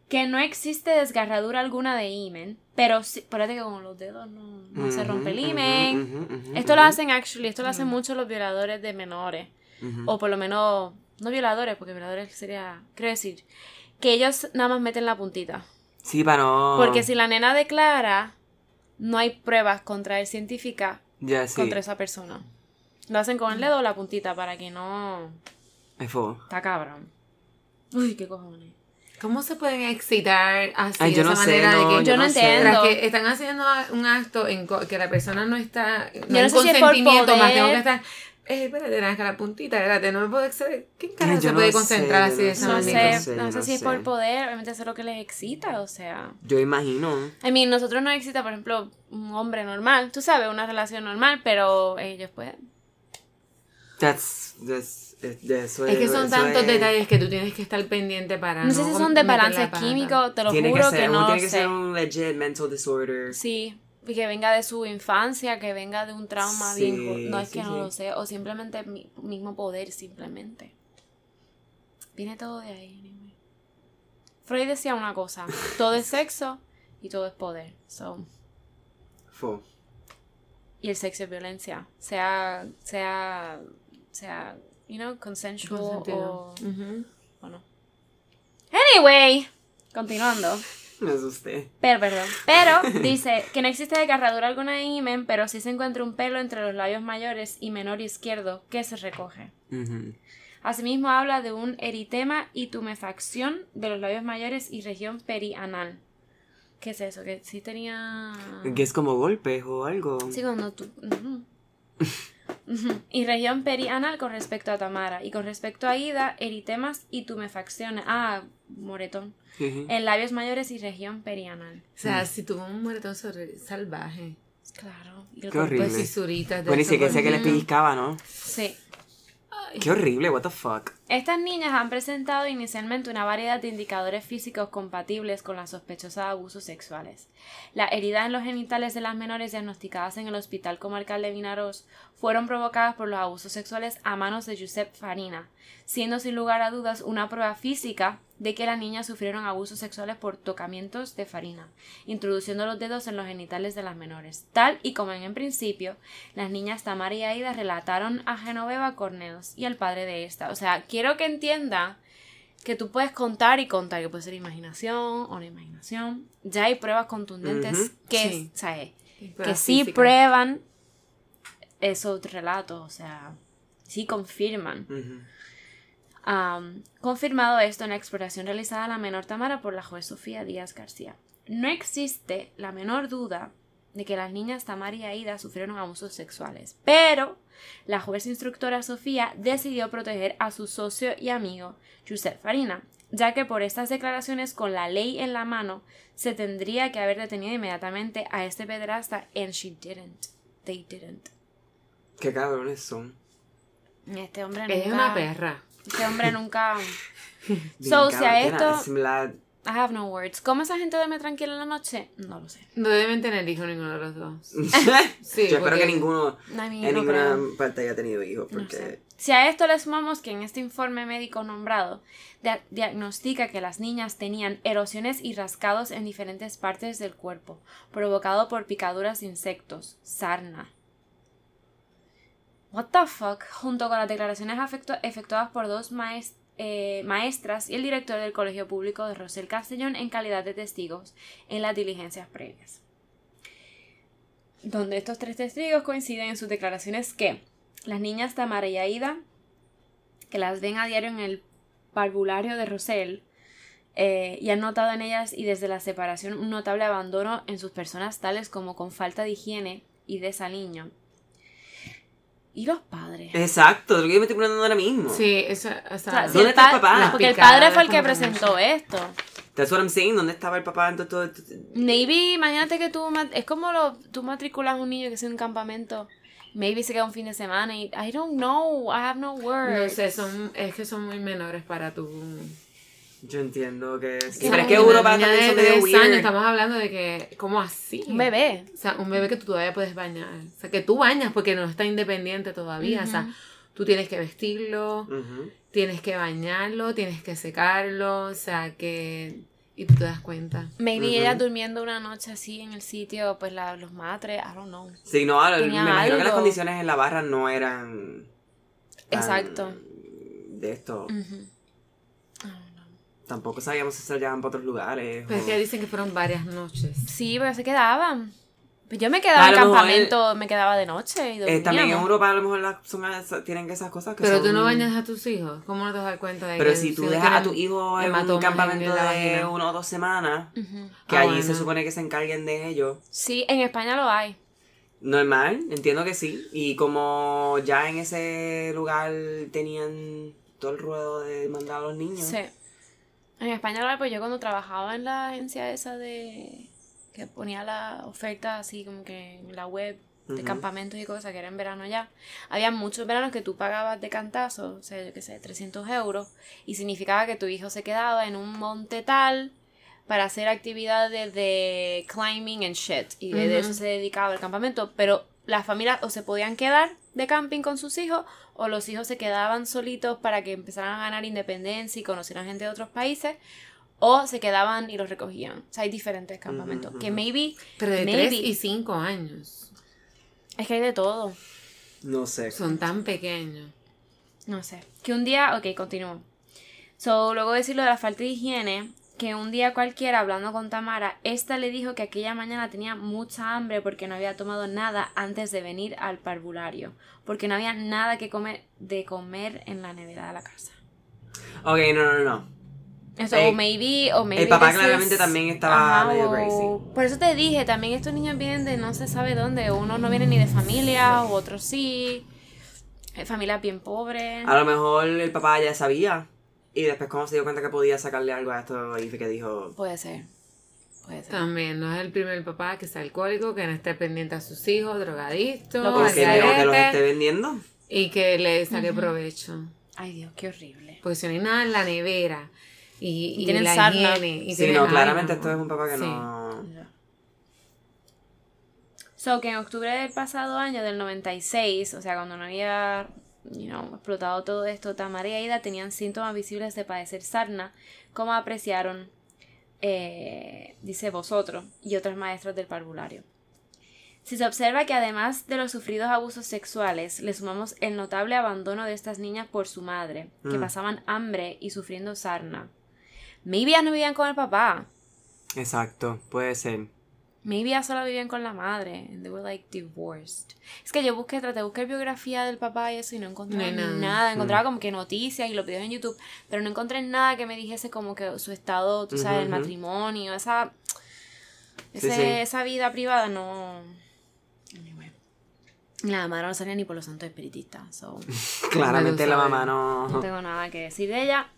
que no existe desgarradura alguna de himen, pero sí, espérate que con los dedos no, no se rompe el ujú, Esto lo hacen, actually, esto lo hacen mucho los violadores de menores. O por lo menos, no violadores, porque violadores sería, quiero decir, que ellos nada más meten la puntita. Sí, para no... Porque si la nena declara, no hay pruebas contra él científicas Ya, sí. contra esa persona. Lo hacen con el dedo o la puntita para que no... Es fuego. Está cabrón. Uy, qué cojones. ¿Cómo se pueden excitar así Ay, yo de no esa sé, manera no, de que Yo no sé. entiendo. que están haciendo un acto en que la persona no está no no sé si es por consentimiento más tengo que estar eh, espérate naranja la puntita espérate no me puedo exceder ¿quién carajo Yo se no puede sé, concentrar yo así de no esa No No, sé, manera sé, no no sé si es sé. por poder, obviamente eso es lo que les excita, o sea... Yo imagino. I mean, nosotros nos excita, por ejemplo, un hombre normal, tú sabes, una relación normal, pero ellos pueden. That's, that's, es, eso es que son tantos es- detalles que tú tienes que estar pendiente para No sé si son de balance químico, te lo Tiene juro que que, ser, no uno tiene que sé. ser un legit mental disorder. Sí, que venga de su infancia, que venga de un trauma Sí, bien... No es sí, que no sí. lo sé, o simplemente mi mismo poder, simplemente. Viene todo de ahí. anyway. Freud decía una cosa, todo es sexo y todo es poder. So, Fo. y el sexo es violencia, sea, sea, sea, you know, consensual o, Ujú. o no. Anyway, continuando. [laughs] Me asusté. Pero, perdón. Pero dice que no existe desgarradura alguna en himen, pero sí se encuentra un pelo entre los labios mayores y menor izquierdo que se recoge. Asimismo habla de un eritema y tumefacción de los labios mayores y región perianal. ¿Qué es eso? Que sí tenía... Que es como golpes o algo. Sí, cuando tú... Y región perianal con respecto a Tamara. Y con respecto a Ida, eritemas y tumefacciones. Ah, moretón. En labios mayores y región perianal. o sea si tuvo un moretón salvaje Claro. Y el Qué cuerpo horrible. es- fisuritas de Bueno, y eso sí que que les pellizcaba, ¿no? Sí. Qué horrible, what the fuck. Estas niñas han presentado inicialmente una variedad de indicadores físicos compatibles con las sospechosas de abusos sexuales. Las heridas en los genitales de las menores diagnosticadas en el Hospital Comarcal de Vinaros fueron provocadas por los abusos sexuales a manos de Josep Farina, siendo sin lugar a dudas una prueba física de que las niñas sufrieron abusos sexuales por tocamientos de Farina, introduciendo los dedos en los genitales de las menores. Tal y como en el principio, las niñas Tamara y Aida relataron a Genoveva Corneos y al padre de esta. O sea, quiero que entienda que tú puedes contar y contar, que puede ser imaginación o no imaginación. Ya hay pruebas contundentes que, Sí. o sea, eh, que sí prueban esos relatos, o sea, sí confirman. Confirmado esto en la exploración realizada a la menor Tamara por la juez Sofía Díaz García. No existe la menor duda de que las niñas Tamara y Aida sufrieron abusos sexuales, pero la juez instructora Sofía decidió proteger a su socio y amigo Josep Farina, ya que por estas declaraciones con la ley en la mano se tendría que haber detenido inmediatamente a este pederasta and she didn't. They didn't. Qué cabrones son. Este hombre es una perra Este hombre nunca [laughs] So, si a esto- I have no words. ¿Cómo esa gente duerme tranquila en la noche? No lo sé. no deben tener hijos ninguno de los dos [laughs] Sí, Yo espero que ninguno en no ninguna creo. parte haya tenido hijos, No porque... sé. Si a esto le sumamos que en este informe médico nombrado dia- diagnostica que las niñas tenían erosiones y rascados en diferentes partes del cuerpo, provocado por picaduras de insectos, sarna. What the fuck, junto con las declaraciones efectuadas por dos eh, maestras y el director del Colegio Público de Rosel Castellón en calidad de testigos en las diligencias previas. donde estos tres testigos coinciden en sus declaraciones que las niñas Tamara y Aida, que las ven a diario en el parvulario de Rosell, eh, y han notado en ellas y desde la separación un notable abandono en sus personas tales como con falta de higiene y desaliño. ¿Y los padres? Exacto, lo que yo me estoy preguntando ahora mismo. Sí, eso, o O sea, sea, si ¿Dónde está el pa- papá? Porque el padre fue el que presentó esto. That's what I'm saying. ¿Dónde estaba el papá en todo, Maybe, imagínate que tú, ma- es como lo, tú matriculas a un niño que es en un campamento. Maybe se queda un fin de semana y I don't know, I have no words. no sé, son, es que son muy menores para tu... Yo entiendo que sí. Sí, pero es que una Europa también de son medio 10 weird. años, estamos hablando de que, ¿cómo así? Un bebé. O sea, un bebé que tú todavía puedes bañar. O sea, que tú bañas porque no está independiente todavía. O sea, tú tienes que vestirlo, Ujú. tienes que bañarlo, tienes que secarlo. O sea, que... Y tú te das cuenta. Maybe Ujú. ella durmiendo una noche así en el sitio, pues la, los matres, I don't know. Sí, no, me imagino que las algo. condiciones en la barra no eran. tan Exacto. De esto. Don't know. Tampoco sabíamos si se llevaban para otros lugares. Pero es o- que dicen que fueron varias noches. Sí, pero se quedaban. Pues yo me quedaba en campamento, me quedaba de noche y Eh, también en Europa a lo mejor las- son, tienen esas cosas que Pero son- tú no bañas a tus hijos. ¿Cómo no te das cuenta de Pero que si tú dejas a tu hijo en un campamento de una o dos semanas, que Ah, allí se supone que se encarguen de ellos, Sí, en España lo hay. normal, entiendo que sí. Y como ya en ese lugar tenían todo el ruedo de mandar a los niños. Sí. En España pues yo cuando trabajaba en la agencia esa de... que ponía la oferta así como que en la web de campamentos y cosas que era en verano ya, había muchos veranos que tú pagabas de cantazo, o sea, yo qué sé, 300 euros, y significaba que tu hijo se quedaba en un monte tal para hacer actividades de climbing and shit, y de, de eso se dedicaba el campamento, pero las familias o se podían quedar de camping con sus hijos, o los hijos se quedaban solitos para que empezaran a ganar independencia y conocieran gente de otros países, o se quedaban y los recogían. O sea, hay diferentes campamentos. Que maybe, Pero de maybe, 3 y 5 años. es que hay de todo. No sé. Son tan pequeños. No sé. Que un día, ok, continúo. So, luego de decir lo de la falta de higiene, que un día cualquiera hablando con Tamara, esta le dijo que aquella mañana tenía mucha hambre porque no había tomado nada antes de venir al parvulario, porque no había nada que comer de comer en la nevera de la casa. Ok, no, no, no. Eso, Eh, o maybe, o maybe papá this is- claramente también estaba medio crazy. Por eso te dije, también estos niños vienen de no se sabe dónde, unos no vienen ni de familia, u otros sí, eh, familias bien pobres. A lo mejor el papá ya sabía. Y después cuando se dio cuenta que podía sacarle algo a esto, y fue que dijo... Puede ser, puede ser. También no es el primer papá que es alcohólico, que no esté pendiente a sus hijos, drogadicto, Lo ¿Por que no que los esté vendiendo? y que le saque provecho. Ay Dios, qué horrible. Porque si no hay nada en la nevera y, Y y tienen la sarna. higiene. Y Sí, tienen- no, claramente no. esto es un papá que Sí. no... So, que en octubre del pasado año, del 96, o sea, cuando no había, you know, explotado todo esto, Tamara y Aida tenían síntomas visibles de padecer sarna, como apreciaron, eh, dice vosotros, y otros maestros del parvulario. Si se observa que además de los sufridos abusos sexuales, le sumamos el notable abandono de estas niñas por su madre, que Mm. pasaban hambre y sufriendo sarna. Maybe ya no vivían con el papá. Exacto, puede ser. Maybe ya solo vivían con la madre. And they were like divorced. Es que yo busqué, traté de buscar biografía del papá y eso y no encontré No nada. Encontraba como que noticias y los videos en YouTube, pero no encontré nada que me dijese como que su estado, tú sabes, el matrimonio, esa, Sí, ese- sí. esa vida privada no. Anyway. La madre no salía ni por los santos espiritistas. So, [laughs] Claramente la mamá no no... tengo nada que decir de ella.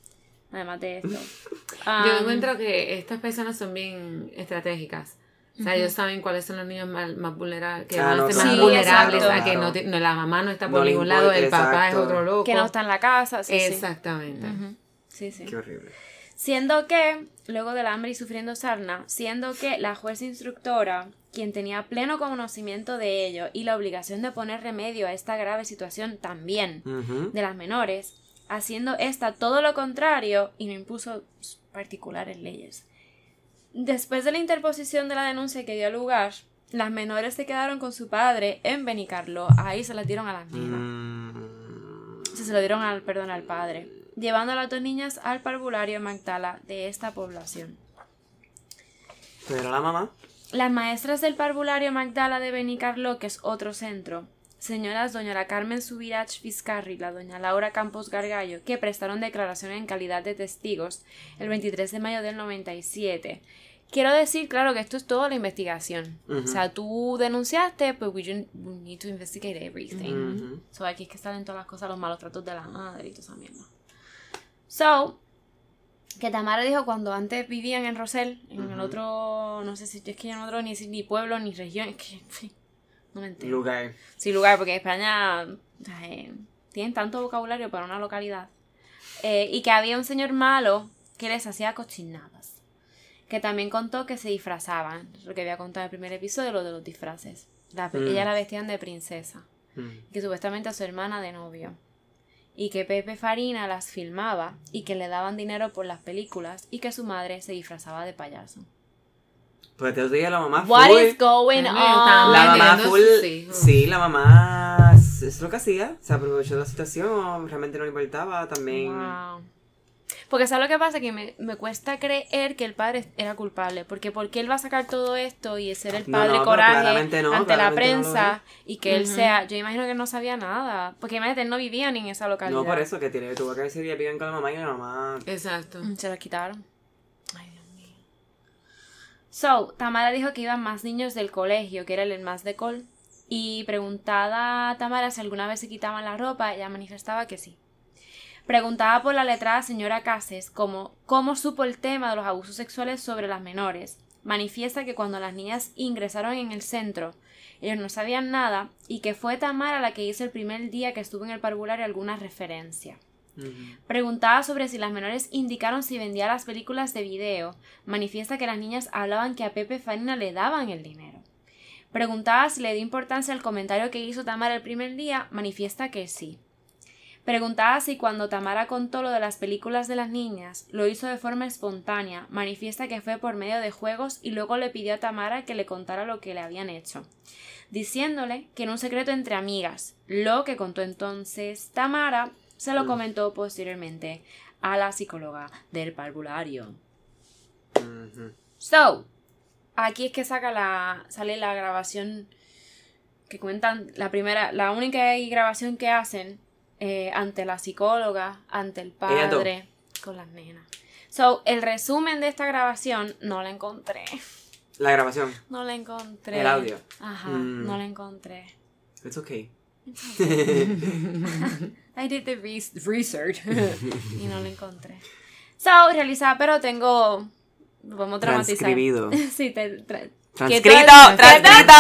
Además de esto. [laughs] Yo Um, encuentro que estas personas son bien estratégicas. O sea, ellos saben cuáles son los niños más, más vulnerables, que Ah, van a no, ser claro. más Sí, vulnerables exacto. a que no, no, la mamá no está No por le ningún importa, lado, el papá es exacto. otro loco. que no está en la casa. Sí, sí. Exactamente. Ujú. Sí, sí. Qué horrible. Siendo que, luego del hambre y sufriendo sarna, siendo que la jueza instructora, quien tenía pleno conocimiento de ello y la obligación de poner remedio a esta grave situación también Ujú. de las menores, haciendo esta todo lo contrario y no impuso particulares leyes. Después de la interposición de la denuncia que dio lugar, las menores se quedaron con su padre en Benicarlo. Ahí se las dieron a las nenas. Mm, O sea, se lo dieron al, perdón, al padre, llevando a las dos niñas al parvulario Magdala de esta población. Pero la mamá... las maestras del parvulario Magdala de Benicarló, que es otro centro, señoras doña la Carmen Subirach Vizcarri y la doña Laura Campos Gargallo, que prestaron declaración en calidad de testigos el 23 de mayo del 97. Quiero decir, claro, que esto es toda la investigación. O sea, tú denunciaste, pues we, need to investigate everything. Ujú. So, aquí es que salen todas las cosas, los malos tratos de la madre y toda esa mierda. So, que Tamara dijo cuando antes vivían en Rosell, en el otro, no sé si es que no otro ni, ni pueblo ni región, es que, en fin, no me entero. Lugar. Sí, lugar, porque España eh, tienen tanto vocabulario para una localidad. Eh, y que había un señor malo que les hacía cochinadas. Que también contó que se disfrazaban. Lo que había contado en el primer episodio, lo de los disfraces. La- Mm. Ella la vestían de princesa. Mm. Que supuestamente a su hermana de novio. Y que Pepe Farina las filmaba y que le daban dinero por las películas y que su madre se disfrazaba de payaso. Pues te digo la mamá What full. is going on? La mamá full. Sí, la mamá. Es lo que hacía. Se aprovechó de la situación. Realmente no le importaba. También. Wow. Porque ¿sabes lo que pasa? Que me, me cuesta creer que el padre era culpable. Porque ¿por qué él va a sacar todo esto y ser el padre no, coraje no, ante la prensa y que él sea... Yo imagino que él no sabía nada. Porque imagínate, él no vivía ni en esa localidad. No, por eso que tiene, tuvo que ese día viven con la mamá y la mamá. Exacto. Mm, Se lo quitaron. Ay, Dios mío. So, Tamara dijo que iban más niños del colegio, que era el más de col. Y preguntada a Tamara si alguna vez se quitaban la ropa, ella manifestaba que sí. Preguntaba por la letrada señora Cases como cómo supo el tema de los abusos sexuales sobre las menores. Manifiesta que cuando las niñas ingresaron en el centro, ellos no sabían nada y que fue Tamara la que hizo el primer día que estuvo en el parvulario alguna referencia. Ujú. Preguntaba sobre si las menores indicaron si vendía las películas de video. Manifiesta que las niñas hablaban que a Pepe Farina le daban el dinero. Preguntaba si le dio importancia al comentario que hizo Tamara el primer día. Manifiesta que sí. Preguntaba si cuando Tamara contó lo de las películas de las niñas lo hizo de forma espontánea. Manifiesta que fue por medio de juegos y luego le pidió a Tamara que le contara lo que le habían hecho diciéndole que era un secreto entre amigas. Lo que contó entonces Tamara se lo comentó posteriormente a la psicóloga del parvulario. So, aquí es que saca la sale la grabación que cuentan la primera, la única grabación que hacen eh, ante la psicóloga, ante el padre, con las nenas. So, el resumen de esta grabación no la encontré. La grabación. No la encontré. El audio. Ajá, Mm. no la encontré. It's okay. [laughs] I did the res- research [laughs] y no la encontré. So, realizada, pero tengo. Lo podemos dramatizar. Transcribido. [laughs] sí, te. tra- ¡Transcrito! ¡Transcrito!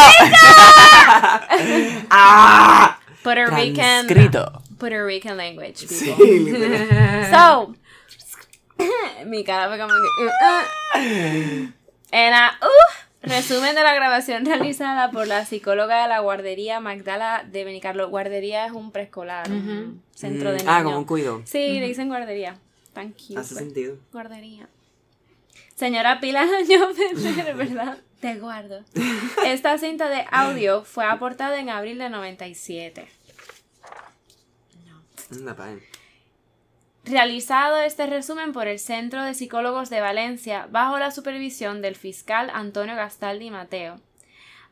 ¡Ah! Puerto Rican. Transcrito. Puerto Rican language, Sí, people. literal. [laughs] So. [coughs] mi cara fue como que. uh, uh. Era. Uh, resumen de la grabación [laughs] realizada por la psicóloga de la guardería Magdala de Benicarlo. Guardería es un preescolar, centro de Mm, niños. Ah, como un cuido. Sí, le dicen guardería. Tan cute. Hace sentido. Guardería. Señora Pilar Ferrer, [laughs] ¿verdad? Te guardo. Esta cinta de audio fue aportada en abril de 97. Realizado este resumen por el Centro de Psicólogos de Valencia bajo la supervisión del fiscal Antonio Gastaldi Mateo,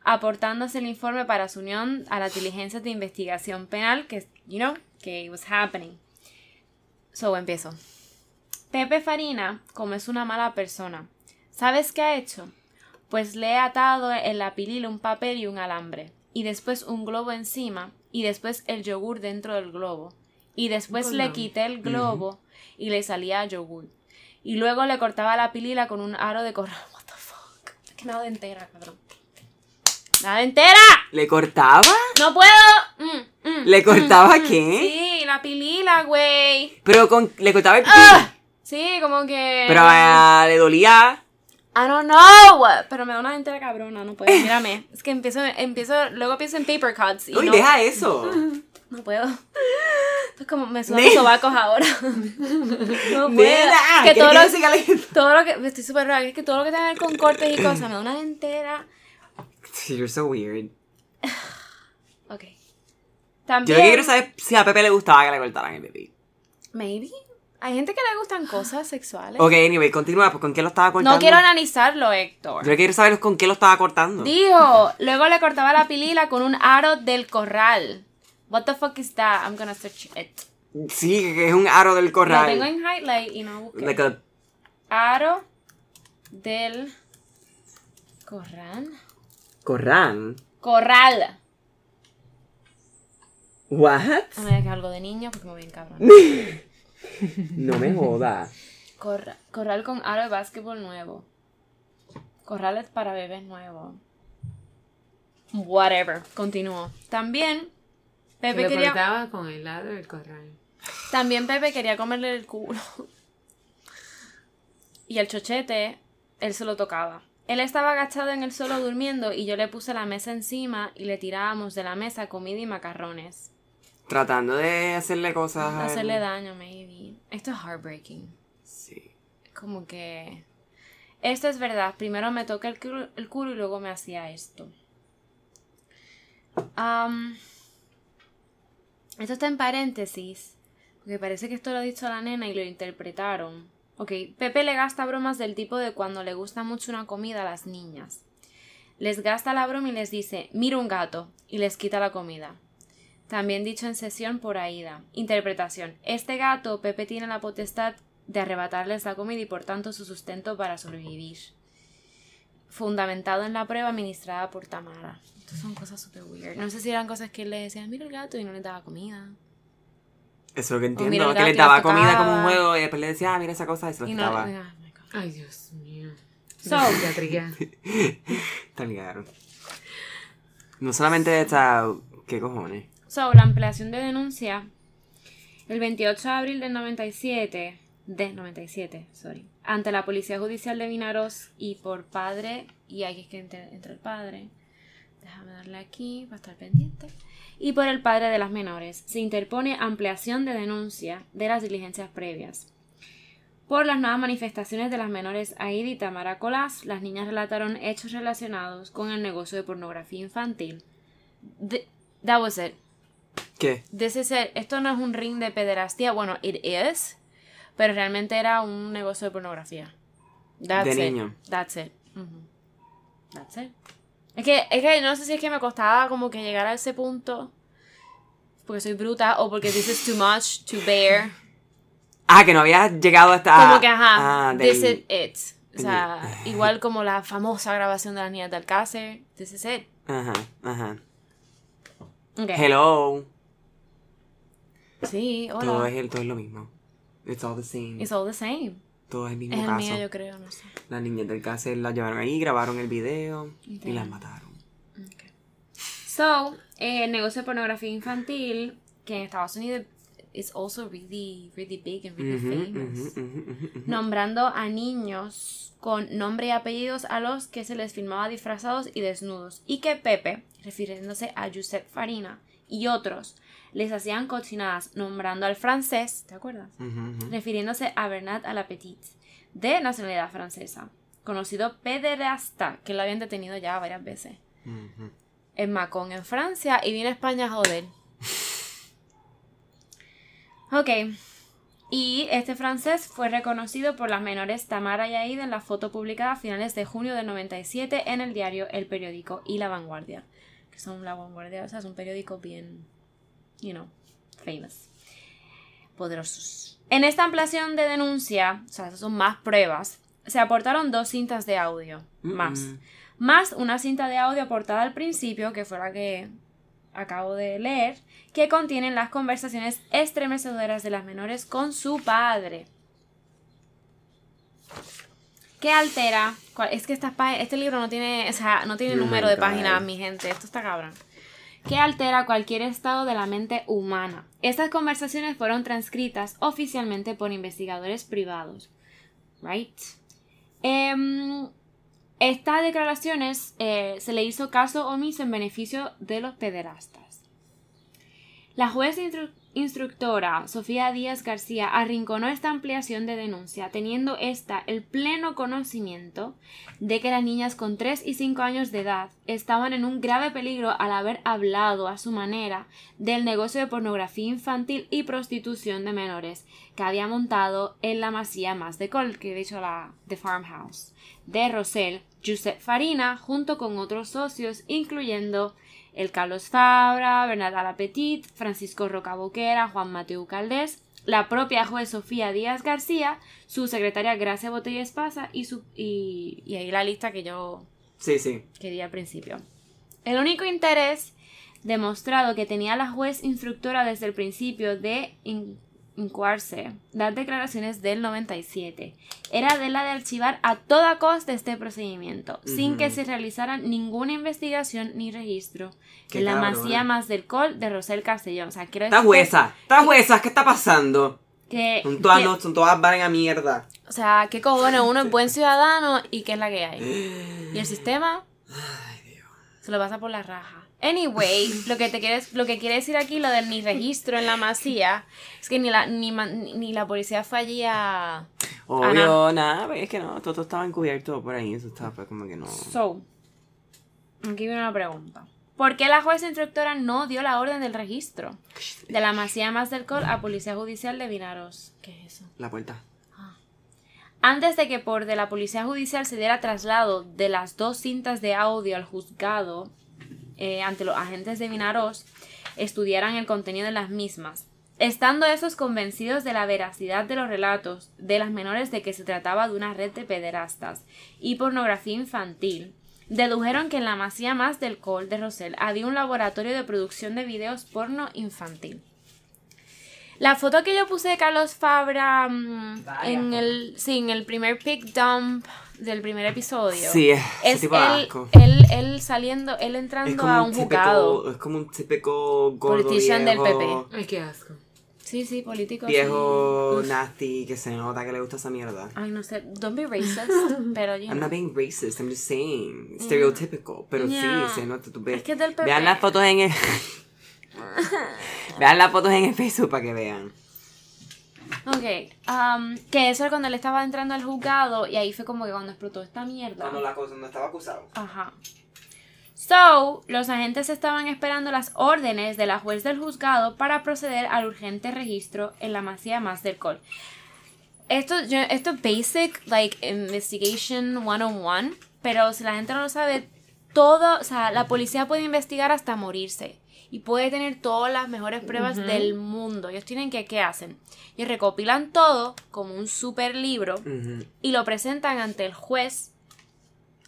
aportándose el informe para su unión a las diligencias de investigación penal que, you know, que was happening. So, empiezo. Pepe Farina, como es una mala persona, ¿sabes qué ha hecho? Pues le he atado en la pilila un papel y un alambre, y después un globo encima, y después el yogur dentro del globo, y después le quité el globo y le salía yogur, y luego le cortaba la pilila con un aro de corral. [laughs] What the fuck? Es que nada entera, cabrón. ¡Nada entera! ¿Le cortaba? ¡No puedo! Mm, mm, ¿Le cortaba mm. qué? Sí, la pilila, güey. Pero con. ¿Le cortaba el? Ah. Sí, como que. Pero ah, le dolía. I don't know. Pero me da una entera cabrona, no puedo. Mírame. Es que empiezo, empiezo, luego pienso en paper cuts y Uy, no, deja eso. [laughs] no puedo. Es como me sudan los sobacos ahora. [laughs] No puedo. Nena, que ¿qué todo lo, que todo lo que, estoy súper rara, es que todo lo que tenga que ver con cortes y cosas me da una entera. You're so weird. [sighs] Ok. Yo También. lo que quiero saber si a Pepe le gustaba que le cortaran el pipí. Maybe. Hay gente que le gustan cosas sexuales. Ok, anyway, continúa, pues con qué lo estaba cortando. No quiero analizarlo, Héctor. Yo quiero saber con qué lo estaba cortando. Dijo, luego le cortaba la pilila con un aro del corral. What the fuck is that? I'm gonna search it. Sí, que es un aro del Lo corral. tengo en highlight y no busqué. Like a- Aro del corral. corral. Corral. What? A ver, que algo de niño porque me voy cabrón. [laughs] No me jodas. Corra- corral con aro de básquetbol nuevo. Corrales para bebés nuevo. Whatever. Continúo. También Pepe quería. cortaba con el lado del corral. También Pepe quería comerle el culo. Y el chochete, él se lo tocaba. Él estaba agachado en el suelo durmiendo y yo le puse la mesa encima y le tirábamos de la mesa comida y macarrones. Tratando de hacerle cosas a él. Hacerle daño, maybe. Esto es heartbreaking. Sí. Como que... Esto es verdad. Primero me toca el culo, el culo y luego me hacía esto. Am, esto está en paréntesis. Porque parece que esto lo ha dicho la nena y lo interpretaron. Ok, Pepe le gasta bromas del tipo de cuando le gusta mucho una comida a las niñas. Les gasta la broma y les dice, mira un gato, y les quita la comida. También dicho en sesión por Aida. Interpretación. Este gato, Pepe tiene la potestad de arrebatarles la comida y por tanto su sustento para sobrevivir. Fundamentado en la prueba administrada por Tamara. Estas son cosas super weird. No sé si eran cosas que él le decía, mira el gato y no le daba comida. Eso es lo que entiendo. que le daba comida como un juego y después le decía, ah, mira esa cosa y se lo no, oh. Ay, Dios mío. So- Psiquiatría. [laughs] Tan caro. No solamente está. ¿Qué cojones? So, la ampliación de denuncia. El 28 de abril del 97, de 97, sorry, ante la Policía Judicial de Vinaros y por padre, y aquí es que entre, entre el padre, déjame darle aquí para estar pendiente, y por el padre de las menores, se interpone ampliación de denuncia de las diligencias previas. Por las nuevas manifestaciones de las menores Aida y Tamara Colás, las niñas relataron hechos relacionados con el negocio de pornografía infantil. The- that was it. ¿Qué? This is it. Esto no es un ring de pederastía. Bueno, it is. Pero realmente era un negocio de pornografía. That's De it. niño. That's it. That's it. Es que, es que no sé si es que me costaba como que llegar a ese punto. Porque soy bruta. O porque this is too much to bear. Ah, que no había llegado hasta. Como que, ajá. Ah, this is it. O sea, igual [laughs] como la famosa grabación de las niñas de Alcácer. This is it. Ajá, ajá. Okay. Hello. Sí, hola. Todo es, el, todo es lo mismo. It's all the same. It's all the same. todo es el mismo Es el caso. mío, yo creo, no sé. Las niñas del cárcel las llevaron ahí, grabaron el video y Literal. las mataron. Okay. So, eh, el negocio de pornografía infantil, que en Estados Unidos is also really, really big and really famous. Nombrando a niños con nombre y apellidos a los que se les filmaba disfrazados y desnudos. Y que Pepe, refiriéndose a Josep Farina y otros, les hacían cochinadas nombrando al francés, ¿te acuerdas? Refiriéndose a Bernat Alapetit, de nacionalidad francesa, conocido pederasta, que lo habían detenido ya varias veces, Ujú. en Macón, en Francia, y vino a España a joder. [laughs] Ok. Y este francés fue reconocido por las menores Tamara y Aida en la foto publicada a finales de junio del 97 en el diario El Periódico y La Vanguardia. Que son La Vanguardia, o sea, es un periódico bien, you know, famous. Poderosos. En esta ampliación de denuncia, o sea, esas son más pruebas, se aportaron dos cintas de audio, más. Mm. Más una cinta de audio aportada al principio, que fue la que acabo de leer, que contienen las conversaciones estremecedoras de las menores con su padre. ¿Qué altera? Es que estas pá- este libro no tiene, o sea, no tiene número de páginas, mi gente. Esto está cabrón. ¿Qué altera cualquier estado de la mente humana? Estas conversaciones fueron transcritas oficialmente por investigadores privados. Right? Em, estas declaraciones eh, se le hizo caso omiso en beneficio de los pederastas. La juez instru- instructora, Sofía Díaz García, arrinconó esta ampliación de denuncia, teniendo ésta el pleno conocimiento de que las niñas con 3 y 5 años de edad estaban en un grave peligro al haber hablado a su manera del negocio de pornografía infantil y prostitución de menores que había montado en la masía más de Col, que he dicho la The Farmhouse, de Rosell, Giuseppe Farina, junto con otros socios, incluyendo el Carlos Fabra, Bernarda Petit, Francisco Roca Boquera, Juan Mateo Caldés, la propia juez Sofía Díaz García, su secretaria Gracia Botella Espasa y, su, y, y ahí la lista que yo Sí, sí. que di al principio. El único interés demostrado que tenía la juez instructora desde el principio de in- incoarse, dar declaraciones del 97, era de la de archivar a toda costa este procedimiento, sin que se realizara ninguna investigación ni registro Qué en la cabrón. masía más del col de Rosel Castellón. O sea, quiero decir juezas, estas juezas, ¿qué está pasando? que, Son todas, que- no, son todas valen a mierda. o sea, que cojones, uno es buen [laughs] ciudadano y qué es la que hay. Y el [gasps] sistema se lo pasa por la raja. Anyway, [laughs] lo que te quieres, lo que quiere decir aquí lo del ni registro en la masía es que ni la ni, ni, la policía fue allí a Obvio, nada, es que no, todo estaba encubierto por ahí, eso estaba pues, como que no. So, aquí viene una pregunta. ¿Por qué la jueza instructora no dio la orden del registro de la masía más del col a Policía Judicial de Vinaros? ¿Qué es eso? La puerta. Antes de que por de la Policía Judicial se diera traslado de las dos cintas de audio al juzgado eh, ante los agentes de Vinaros, estudiaran el contenido de las mismas. Estando esos convencidos de la veracidad de los relatos de las menores de que se trataba de una red de pederastas y pornografía infantil, dedujeron que en la masía más del Col de Rosell había un laboratorio de producción de videos porno infantil. La foto que yo puse de Carlos Fabra mm, en el, sí, en el primer pick dump del primer episodio. Sí, es, ese es tipo de él, asco. él, él saliendo, él entrando a un un típico, juzgado. es como un típico gordo Politician del viejo, Ay, qué asco. Sí, sí, político. sí. viejo nasty que se nota que le gusta esa mierda. Ay, no sé, don't be racist, [laughs] pero you I'm not being racist, I'm just saying, stereotypical, pero Yeah. sí, se nota, tú ves. Es que es del PP. Vean las fotos en el... [laughs] [laughs] vean las fotos en el Facebook para que vean. Ok, um, que eso era cuando él estaba entrando al juzgado y ahí fue como que cuando explotó esta mierda. la cosa no estaba acusado. Ajá. So, los agentes estaban esperando las órdenes de la juez del juzgado para proceder al urgente registro en la masía más del col. Esto, yo, esto es basic, like, investigation 101, pero si la gente no lo sabe, todo, o sea, la policía puede investigar hasta morirse y puede tener todas las mejores pruebas del mundo. Ellos tienen que, ¿qué hacen? Ellos recopilan todo como un super libro y lo presentan ante el juez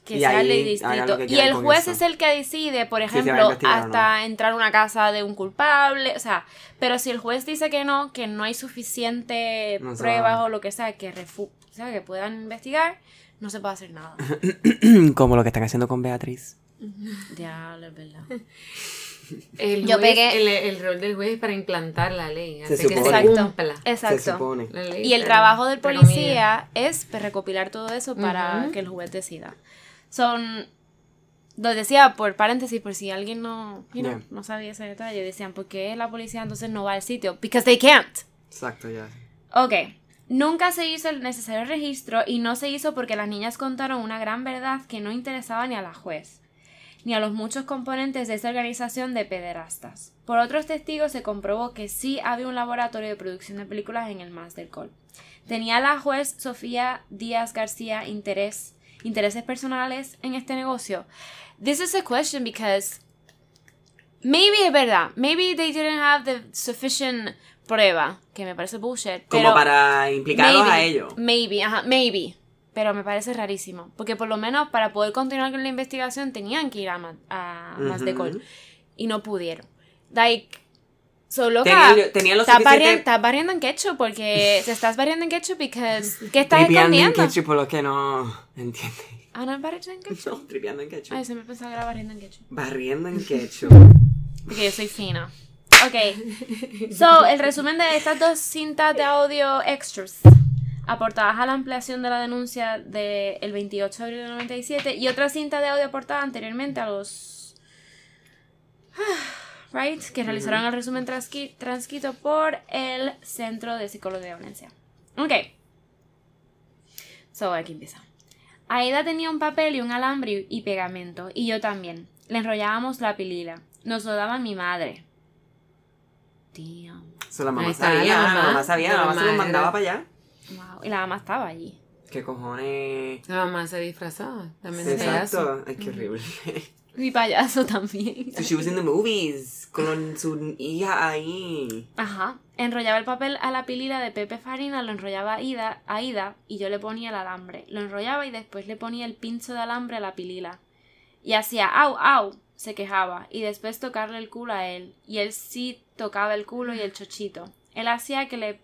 que Y sea el ahí que distrito. Y el juez eso. es el que decide, por ejemplo, no. hasta entrar a una casa de un culpable. O sea, pero si el juez dice que no, que no hay suficiente No pruebas o lo que sea que refu o sea, que puedan investigar, no se puede hacer nada. [coughs] Como lo que están haciendo con Beatriz. Diablo, es verdad. [laughs] El Yo juez- pegué- El, el rol del juez es para implantar la ley. Se hacer que se supone. Exacto. cumpla. Se Exacto. supone. la ley, Y el pero- trabajo del policía es pues, recopilar todo eso para que el juez decida. Son. Lo decía por paréntesis, por si alguien no, you know, Yeah. no sabía ese detalle. Decían, ¿por qué la policía entonces no va al sitio? Because they can't. Exacto, ya. Ok. Nunca se hizo el necesario registro y no se hizo porque las niñas contaron una gran verdad que no interesaba ni a la juez, ni a los muchos componentes de esa organización de pederastas. Por otros testigos se comprobó que sí había un laboratorio de producción de películas en el Más del Col. Tenía la juez Sofía Díaz García interés, intereses personales en este negocio. This is a question because maybe es verdad, maybe they didn't have the sufficient prueba, que me parece bullshit. Como pero para implicarlos maybe, a ellos. Maybe, ajá, maybe. Pero me parece rarísimo. Porque por lo menos para poder continuar con la investigación tenían que ir a, ma- a más de Ujú. col. Y no pudieron. Like, solo Tenían- tenían lo estás, suficiente- barri- estás barriendo en ketchup porque te estás barriendo en ketchup because ¿qué estás Tripeando en escondiendo? ketchup por lo que no entiende. Ah, no es barriendo en ketchup. [laughs] No, tripeando en ketchup. Ay, se me pensaba que era barriendo en ketchup. Barriendo en ketchup. Porque yo soy fina. Ok. So, el resumen de estas dos cintas de audio extras aportadas a la ampliación de la denuncia del 28 de abril del 97 y otra cinta de audio aportada anteriormente a los [sighs] right? Que realizaron el resumen transqui- transcrito por el Centro de Psicología de Valencia. Ok. So, aquí empieza. Aida tenía un papel y un alambre y pegamento, y yo también. Le enrollábamos la pilila. Nos lo daba mi madre. Damn. So, la mamá sabía, la la mamá. sabía, La la mamá se los mandaba para allá. Wow. Y la mamá estaba allí. ¿Qué cojones? La mamá se disfrazaba. También de. Exacto. Ay, qué horrible. Mi payaso también. so she was in the movies con su hija ahí. Ajá. Enrollaba el papel a la pilila de Pepe Farina, lo enrollaba a Ida, a Ida y yo le ponía el alambre. Lo enrollaba y después le ponía el pincho de alambre a la pilila. Y hacía au, au, se quejaba. Y después tocarle el culo a él. Y él sí tocaba el culo y el chochito. Él hacía que le.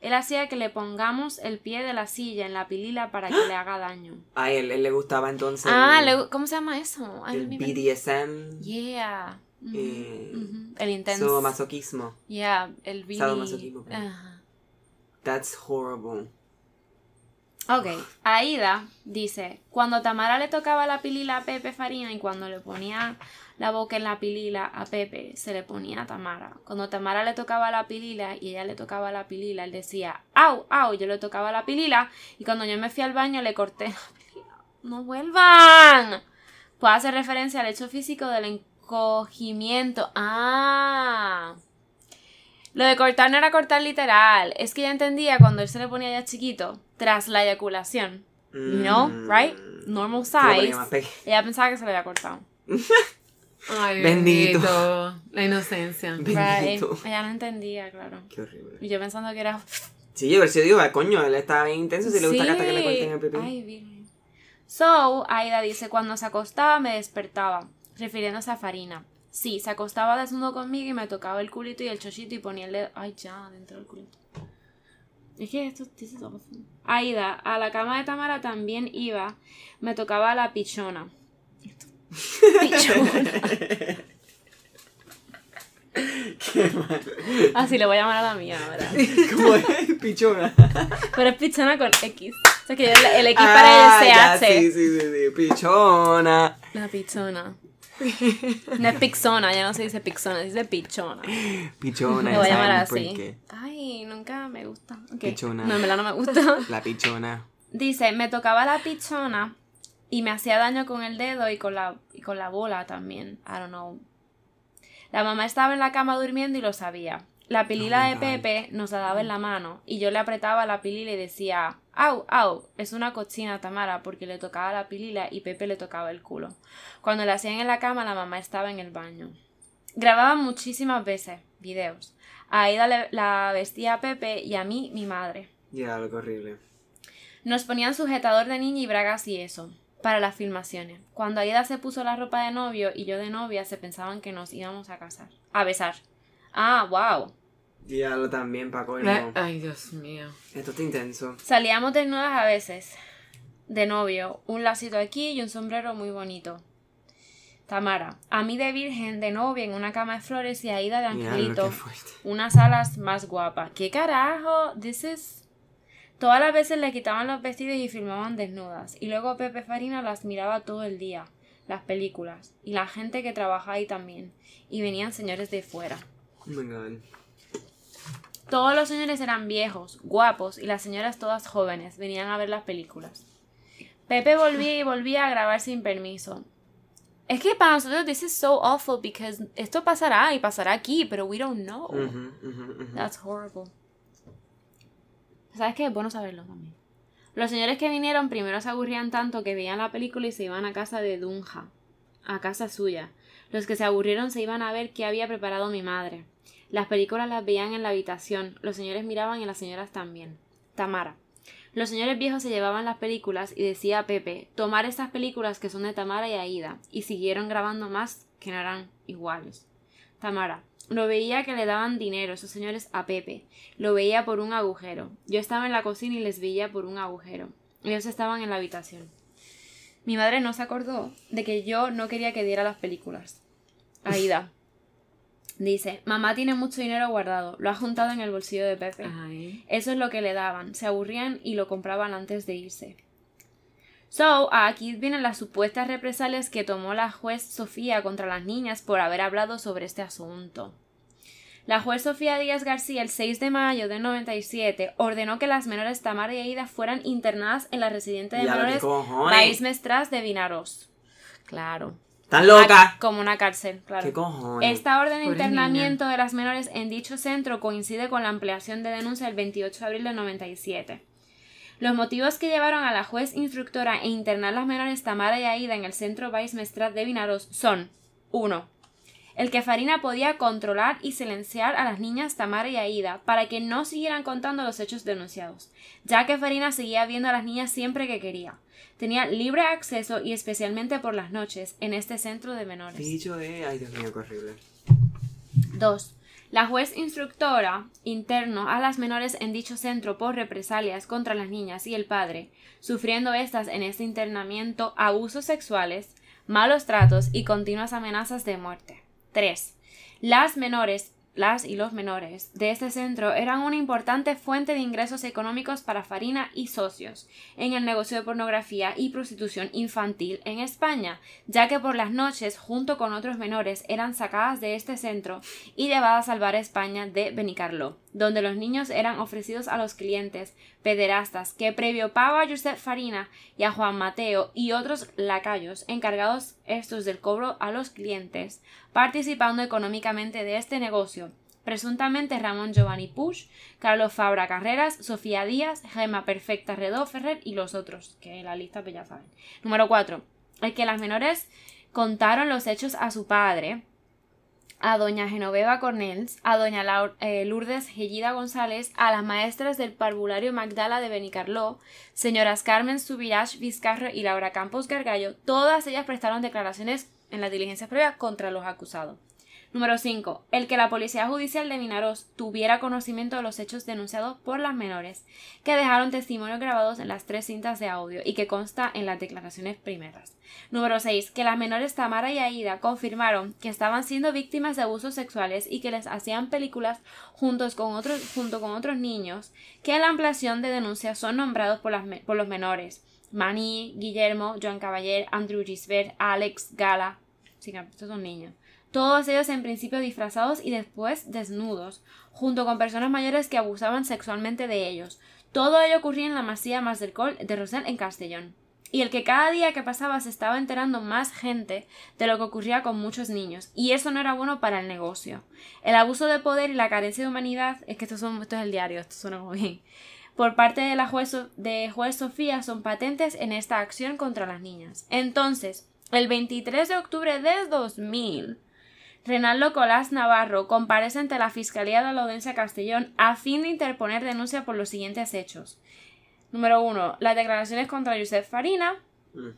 Él hacía que le pongamos el pie de la silla en la pilila para que le haga daño. [gasps] A él, él le gustaba entonces. Ah, el, le- ¿cómo se llama eso? Ay, el BDSM. Yeah. Eh, ujú. El intenso. Su masoquismo. Yeah, el BD. Sadomasoquismo. Ajá. That's horrible. Ok, Aida dice, cuando Tamara le tocaba la pilila a Pepe Farina y cuando le ponía la boca en la pilila a Pepe, se le ponía a Tamara. Cuando Tamara le tocaba la pilila y ella le tocaba la pilila, él decía, au, au, yo le tocaba la pilila y cuando yo me fui al baño le corté la pilila. ¡No vuelvan! Puede hacer referencia al hecho físico del encogimiento. Ah. Lo de cortar no era cortar literal. Es que ella entendía cuando él se le ponía ya chiquito, tras la eyaculación. You know, Mm. right? Normal size. Ella pensaba que se le había cortado. [laughs] Ay, Bendito. bendito. La inocencia. Right. Bendito. Ella no entendía, claro. Qué horrible. Y yo pensando que era. Sí, a ver si digo, ah, coño, él estaba bien intenso si le gusta que hasta que le corten el pipí. Ay, virgen. So, Aida dice, cuando se acostaba me despertaba, refiriéndose a Farina. Sí, se acostaba desnudo conmigo y me tocaba el culito y el chochito y ponía el dedo. Ay, ya, dentro del culito. Es que esto, awful. Aida, a la cama de Tamara también iba, me tocaba la pichona. Pichona. Qué mal. Así le voy a llamar a la mía ahora. [laughs] ¿Cómo es? Pichona. Pero es pichona con X. O sea que el, el X para Ah, el ya, CH. Sí, sí, sí, sí. Pichona. La pichona. No es pixona, ya no se dice pixona, se dice pichona. Pichona. Me voy a ya llamar así. Ay, nunca me gusta. Pichona. No, en verdad no me gusta. La pichona. Dice, me tocaba la pichona y me hacía daño con el dedo y con la, y con la bola también. I don't know. La mamá estaba en la cama durmiendo y lo sabía. La pilila Oh de. Pepe nos la daba en la mano y yo le apretaba la pilila y decía, au, au, es una cochina Tamara porque le tocaba la pilila y Pepe le tocaba el culo. Cuando la hacían en la cama la mamá estaba en el baño. Grababa muchísimas veces videos. A Aida le- la vestía a Pepe y a mí mi madre. Ya, lo que horrible. Nos ponían sujetador de niña y bragas y eso, para las filmaciones. Cuando Aida se puso la ropa de novio y yo de novia, se pensaban que nos íbamos a casar. A besar. Ah, wow. Ya lo también, Paco. La- Ay, Dios mío. Esto está intenso. Salíamos desnudas a veces. De novio. Un lacito aquí y un sombrero muy bonito. Tamara. A mí de virgen, de novia, en una cama de flores y Aida de angelito. unas alas más guapas. ¿Qué carajo? This is... Todas las veces le quitaban los vestidos y filmaban desnudas. Y luego Pepe Farina las miraba todo el día. Las películas. Y la gente que trabaja ahí también. Y venían señores de fuera. Oh my god. Todos los señores eran viejos, guapos, y las señoras todas jóvenes. Venían a ver las películas. Pepe volvía y volvía a grabar sin permiso. Es que para nosotros this is so awful because esto pasará y pasará aquí, pero we don't know. That's horrible. ¿Sabes qué? Es bueno saberlo también. Los señores que vinieron primero se aburrían tanto que veían la película y se iban a casa de Dunja, a casa suya. Los que se aburrieron se iban a ver qué había preparado mi madre. Las películas las veían en la habitación, los señores miraban y las señoras también. Tamara. Los señores viejos se llevaban las películas y decía a Pepe, tomar estas películas que son de Tamara y Aida, y siguieron grabando más que no eran iguales. Tamara. Lo veía que le daban dinero esos señores a Pepe. Lo veía por un agujero. Yo estaba en la cocina y les veía por un agujero. Ellos estaban en la habitación. Mi madre no se acordó de que yo no quería que diera las películas. Aida. [laughs] Dice, mamá tiene mucho dinero guardado, lo ha juntado en el bolsillo de Pepe. Ay. Eso es lo que le daban. Se aburrían y lo compraban antes de irse. So, aquí vienen las supuestas represalias que tomó la juez Sofía contra las niñas por haber hablado sobre este asunto. La juez Sofía Díaz García, el 6 de mayo de 97, ordenó que las menores Tamara y Aida fueran internadas en la residente de Ya menores. País Mestras de Vinaros. Claro. ¿Están locas? Como una cárcel, claro. ¿Qué cojones? Esta orden de Pobre internamiento de las menores en dicho centro coincide con la ampliación de denuncia el 28 de abril de 97. Los motivos que llevaron a la juez instructora a internar las menores Tamara y Aida en el centro Vice Mestrat de Vinaros son 1. El que Farina podía controlar y silenciar a las niñas Tamara y Aida para que no siguieran contando los hechos denunciados, ya que Farina seguía viendo a las niñas siempre que quería. Tenía libre acceso y especialmente por las noches en este centro de menores. Dicho de... Ay, Dios mío, qué horrible. 2. La juez instructora interno a las menores en dicho centro por represalias contra las niñas y el padre, sufriendo estas en este internamiento abusos sexuales, malos tratos y continuas amenazas de muerte. 3. Las menores, las y los menores de este centro eran una importante fuente de ingresos económicos para Farina y socios en el negocio de pornografía y prostitución infantil en España, ya que por las noches, junto con otros menores, eran sacadas de este centro y llevadas al bar España de Benicarló, donde los niños eran ofrecidos a los clientes pederastas que previo pago a Josep Farina y a Juan Mateo y otros lacayos encargados estos del cobro a los clientes, participando económicamente de este negocio, presuntamente Ramón Giovanni Puig, Carlos Fabra Carreras, Sofía Díaz, Gema Perfecta Redó Ferrer y los otros, que la lista pues ya saben. Número 4. El que las menores contaron los hechos a su padre, a doña Genoveva Cornels, a doña eh, Lourdes Gellida González, a las maestras del parvulario Magdala de Benicarló, señoras Carmen Subirach Vizcarro y Laura Campos Gargallo, todas ellas prestaron declaraciones en las diligencias previas contra los acusados. Número 5. El que la Policía Judicial de Vinaros tuviera conocimiento de los hechos denunciados por las menores, que dejaron testimonios grabados en las tres cintas de audio y que consta en las declaraciones primeras. Número 6. Que las menores Tamara y Aida confirmaron que estaban siendo víctimas de abusos sexuales y que les hacían películas juntos con otros, junto con otros niños, que en la ampliación de denuncias son nombrados por, las por los menores. Mani, Guillermo, Joan Caballer, Andrew Gisbert, Alex, Gala. Sí, estos son niños. Todos ellos en principio disfrazados y después desnudos, junto con personas mayores que abusaban sexualmente de ellos. Todo ello ocurría en la masía Mas del Col de Rosell en Castellón. Y el que cada día que pasaba se estaba enterando más gente de lo que ocurría con muchos niños, y eso no era bueno para el negocio. El abuso de poder y la carencia de humanidad, es que esto, son, esto es el diario, esto suena muy bien, por parte de la juez, de juez Sofía son patentes en esta acción contra las niñas. Entonces, el 23 de octubre de 2000, Renaldo Colás Navarro comparece ante la Fiscalía de la Audiencia Castellón a fin de interponer denuncia por los siguientes hechos. Número 1. Las declaraciones contra Josep Farina. Mm.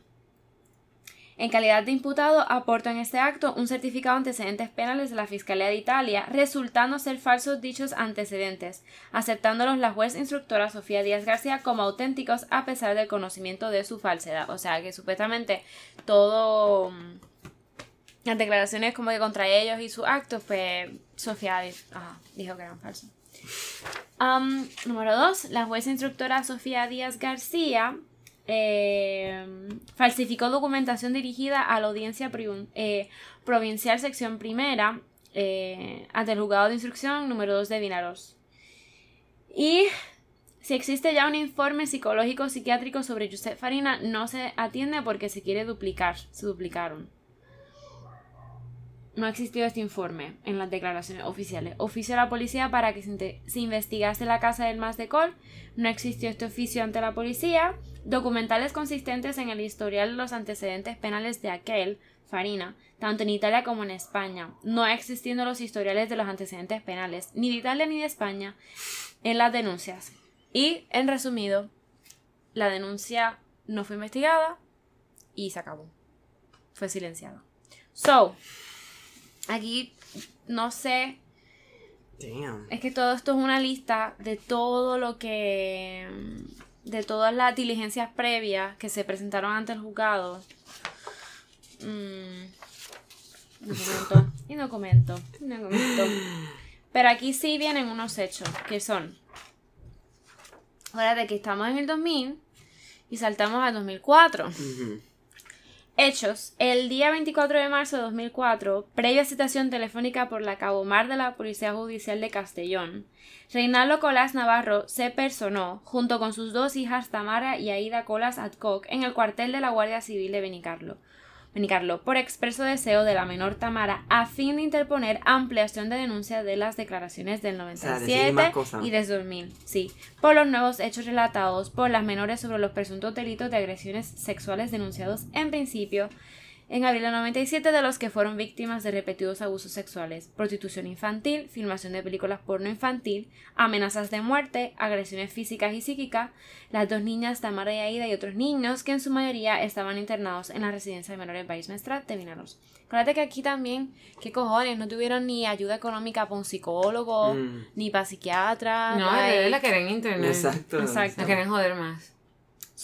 En calidad de imputado, aportó en este acto un certificado de antecedentes penales de la Fiscalía de Italia, resultando ser falsos dichos antecedentes, aceptándolos la juez instructora Sofía Díaz García como auténticos a pesar del conocimiento de su falsedad. O sea que supuestamente todo mm, las declaraciones como que contra ellos y sus actos, pues Sofía dijo que eran falsos. Número 2. La jueza instructora Sofía Díaz García eh, falsificó documentación dirigida a la audiencia eh, provincial sección primera eh, ante el juzgado de instrucción número 2 de Vinaros. Y si existe ya un informe psicológico psiquiátrico sobre Josep Farina, no se atiende porque se quiere duplicar, se duplicaron. No existió este informe en las declaraciones oficiales. Oficio a la policía para que se, investigase la casa del Mas de Col. No existió este oficio ante la policía. Documentales consistentes en el historial de los antecedentes penales de aquel, Farina, tanto en Italia como en España. No existiendo los historiales de los antecedentes penales, ni de Italia ni de España, en las denuncias. Y, en resumido, la denuncia no fue investigada y se acabó. Fue silenciada. So, aquí no sé Damn. es que todo esto es una lista de todo lo que. de todas las diligencias previas que se presentaron ante el juzgado. Mm, documento. Y documento. y documento. Pero aquí sí vienen unos hechos que son. Ahora de que estamos en el 2000 Y saltamos a 2004. Ujú. Hechos. El día 24 de marzo de 2004, previa citación telefónica por la Cabomar de la Policía Judicial de Castellón, Reinaldo Colas Navarro se personó, junto con sus dos hijas Tamara y Aida Colas Adcock, en el cuartel de la Guardia Civil de Benicarlo. Benicarlo, por expreso deseo de la menor Tamara, a fin de interponer ampliación de denuncia de las declaraciones del sea, decir 97 más cosas. y de 2000, sí, por los nuevos hechos relatados por las menores sobre los presuntos delitos de agresiones sexuales denunciados en principio en abril del 97 de los que fueron víctimas de repetidos abusos sexuales, prostitución infantil, filmación de películas porno infantil, amenazas de muerte, agresiones físicas y psíquicas, las dos niñas Tamara y Aida y otros niños que en su mayoría estaban internados en la residencia de menores País Mestral de Vinaros. Acuérdate que aquí también, ¿qué cojones? No tuvieron ni ayuda económica para un psicólogo, Mm. ni para psiquiatra. No, like- de la querían internet. Exacto. Exacto. La querían joder más.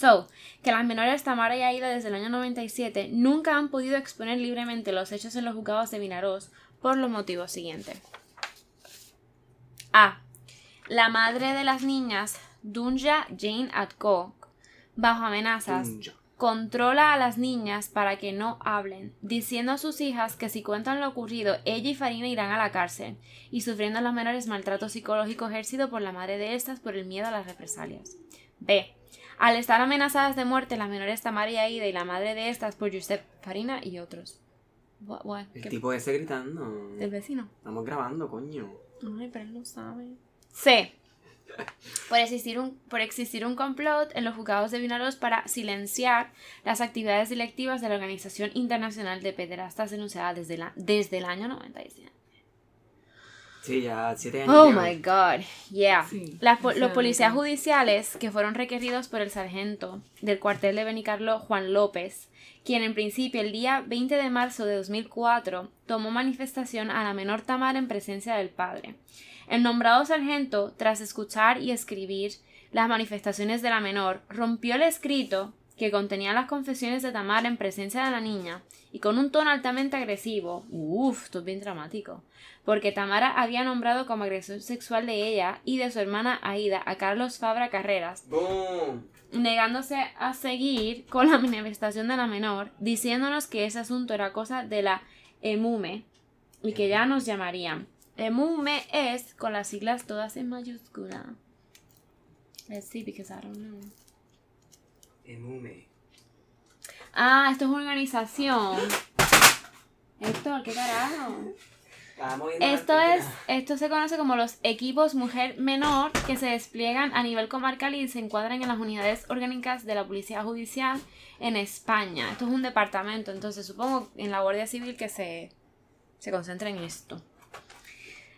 So, que las menores Tamara y Aida desde el año 97 nunca han podido exponer libremente los hechos en los juzgados de Vinaroz por los motivos siguientes. A. La madre de las niñas, Dunja Jane Adcock, bajo amenazas, controla a las niñas para que no hablen, diciendo a sus hijas que si cuentan lo ocurrido, ella y Farina irán a la cárcel, y sufriendo los menores maltrato psicológico ejercido por la madre de estas por el miedo a las represalias. B. Al estar amenazadas de muerte, las menores Tamara y Aida y la madre de estas por Josep Farina y otros. What- what? El ¿Qué- tipo ese gritando. ¿Del vecino? Estamos grabando, coño. Ay, pero él no sabe. C. Por existir, un, por existir un complot en los juzgados de Vinaros para silenciar las actividades directivas de la Organización Internacional de Pederastas denunciada desde, la, desde el año 97. Sí, ya siete años. Oh my god, yeah. Sí, Las po- los policías judiciales que fueron requeridos por el sargento del cuartel de Benicarlo, Juan López, quien en principio el día 20 de marzo de 2004 tomó manifestación a la menor Tamara en presencia del padre. El nombrado sargento, tras escuchar y escribir las manifestaciones de la menor, rompió el escrito que contenía las confesiones de Tamara en presencia de la niña y con un tono altamente agresivo, uff, esto es bien dramático, porque Tamara había nombrado como agresor sexual de ella y de su hermana Aida a Carlos Fabra Carreras, ¡Boom! negándose a seguir con la manifestación de la menor, diciéndonos que ese asunto era cosa de la EMUME y que ya nos llamarían. EMUME es con las siglas todas en mayúscula. Let's see, because I don't know. Emume. Ah, esto es una organización. Héctor, ¿qué carajo? Esto es, esto se conoce como los equipos mujer menor que se despliegan a nivel comarcal y se encuadran en las unidades orgánicas de la Policía Judicial en España. Esto es un departamento, entonces supongo en la Guardia Civil que se, se concentra en esto.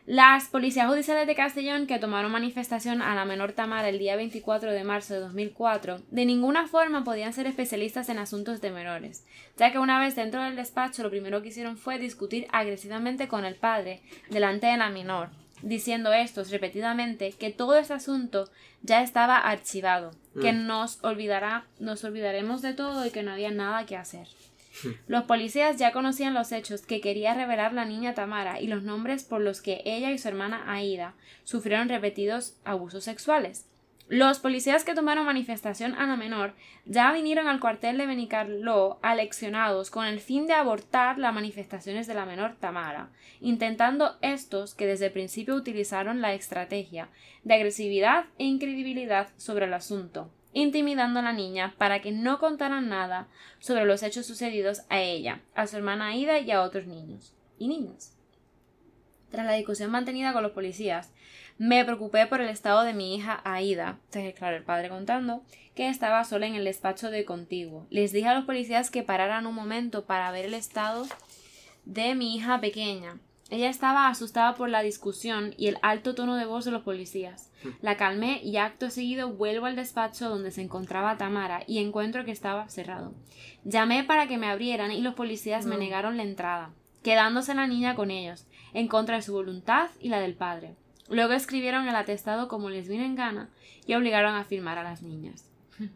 Las policías judiciales de Castellón que tomaron manifestación a la menor Tamara el día 24 de marzo de 2004 de ninguna forma podían ser especialistas en asuntos de menores, ya que una vez dentro del despacho lo primero que hicieron fue discutir agresivamente con el padre delante de la menor, diciendo estos repetidamente que todo ese asunto ya estaba archivado, que nos olvidará, nos olvidaremos de todo y que no había nada que hacer. [laughs] Los policías ya conocían los hechos que quería revelar la niña Tamara y los nombres por los que ella y su hermana Aida sufrieron repetidos abusos sexuales. Los policías que tomaron manifestación a la menor ya vinieron al cuartel de Benicarló aleccionados con el fin de abortar las manifestaciones de la menor Tamara, intentando estos que desde el principio utilizaron la estrategia de agresividad e incredibilidad sobre el asunto, intimidando a la niña para que no contaran nada sobre los hechos sucedidos a ella, a su hermana Aida y a otros niños y niñas. Tras la discusión mantenida con los policías, me preocupé por el estado de mi hija Aida, entonces, claro, el padre contando, que estaba sola en el despacho de contiguo. Les dije a los policías que pararan un momento para ver el estado de mi hija pequeña. Ella estaba asustada por la discusión y el alto tono de voz de los policías. La calmé y acto seguido vuelvo al despacho donde se encontraba Tamara y encuentro que estaba cerrado. Llamé para que me abrieran y los policías me negaron la entrada, quedándose la niña con ellos, en contra de su voluntad y la del padre. Luego escribieron el atestado como les vino en gana y obligaron a firmar a las niñas. [laughs]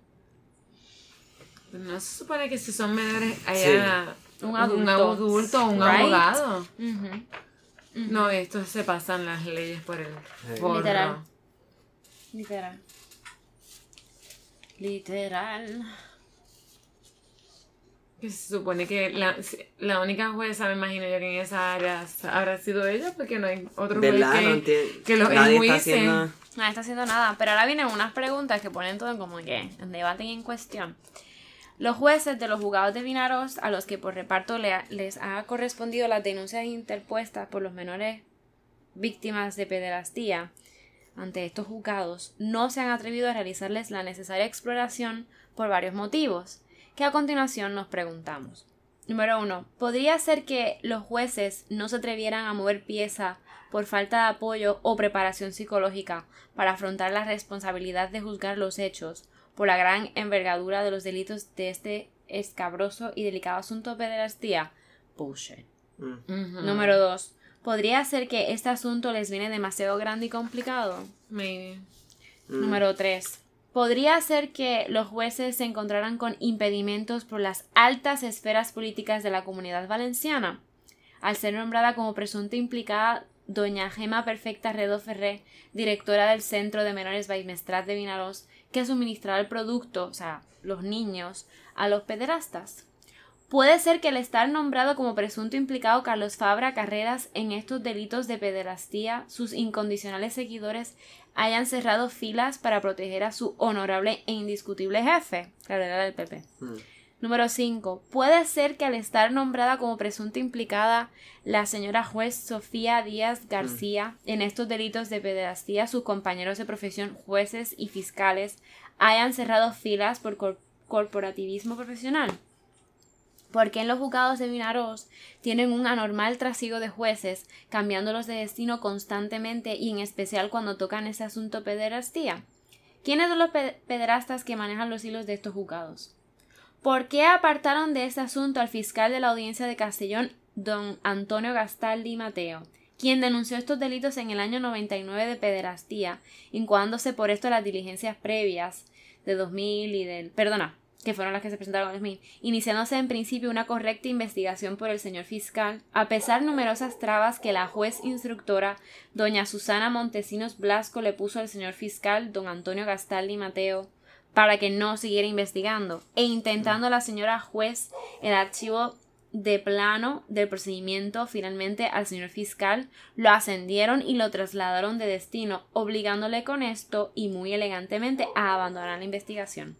No se supone que si son menores haya Un adulto. un adulto un Right. abogado. No, estos se pasan las leyes por el Sí. Literal. Literal. Literal. Que se supone que la, la única jueza, me imagino yo que en esa área habrá sido ella, porque no hay otro juez. No que, entiendo. que lo Nadie está enjuice. haciendo. No está haciendo nada, pero ahora vienen unas preguntas que ponen todo como que en debate y en cuestión. Los jueces de los juzgados de Vinaros, a los que por reparto le- les ha correspondido las denuncias interpuestas por los menores víctimas de pederastía ante estos juzgados, no se han atrevido a realizarles la necesaria exploración por varios motivos, que a continuación nos preguntamos. Número uno, ¿podría ser que los jueces no se atrevieran a mover pieza por falta de apoyo o preparación psicológica para afrontar la responsabilidad de juzgar los hechos por la gran envergadura de los delitos de este escabroso y delicado asunto de pederastía? Bullshit. Mm. Número dos, ¿podría ser que este asunto les viene demasiado grande y complicado? Maybe. Mm. Número 3. Podría ser que los jueces se encontraran con impedimentos por las altas esferas políticas de la comunidad valenciana. Al ser nombrada como presunta implicada doña Gema Perfecta Redo Ferré, directora del Centro de Menores Baimestrat de Vinaros, que suministraba el producto, o sea, los niños, a los pederastas. Puede ser que al estar nombrado como presunto implicado Carlos Fabra Carreras en estos delitos de pederastía, sus incondicionales seguidores hayan cerrado filas para proteger a su honorable e indiscutible jefe, claro, era del PP. Número 5. Puede ser que al estar nombrada como presunta implicada la señora juez Sofía Díaz García en estos delitos de pederastía, sus compañeros de profesión, jueces y fiscales, hayan cerrado filas por cor- corporativismo profesional. Porque en los juzgados de Vinaros tienen un anormal trasiego de jueces, cambiándolos de destino constantemente y en especial cuando tocan ese asunto pederastía. ¿Quiénes son los pe- pederastas que manejan los hilos de estos juzgados? ¿Por qué apartaron de este asunto al fiscal de la audiencia de Castellón, don Antonio Gastaldi Mateo, quien denunció estos delitos en el año 99 de pederastía, incoándose por esto las diligencias previas de 2000 y del... Perdona, que fueron las que se presentaron en 2000, iniciándose en principio una correcta investigación por el señor fiscal, a pesar numerosas trabas que la juez instructora doña Susana Montesinos Blasco le puso al señor fiscal don Antonio Gastaldi Mateo para que no siguiera investigando. E intentando la señora juez el archivo de plano del procedimiento finalmente al señor fiscal lo ascendieron y lo trasladaron de destino obligándole con esto y muy elegantemente a abandonar la investigación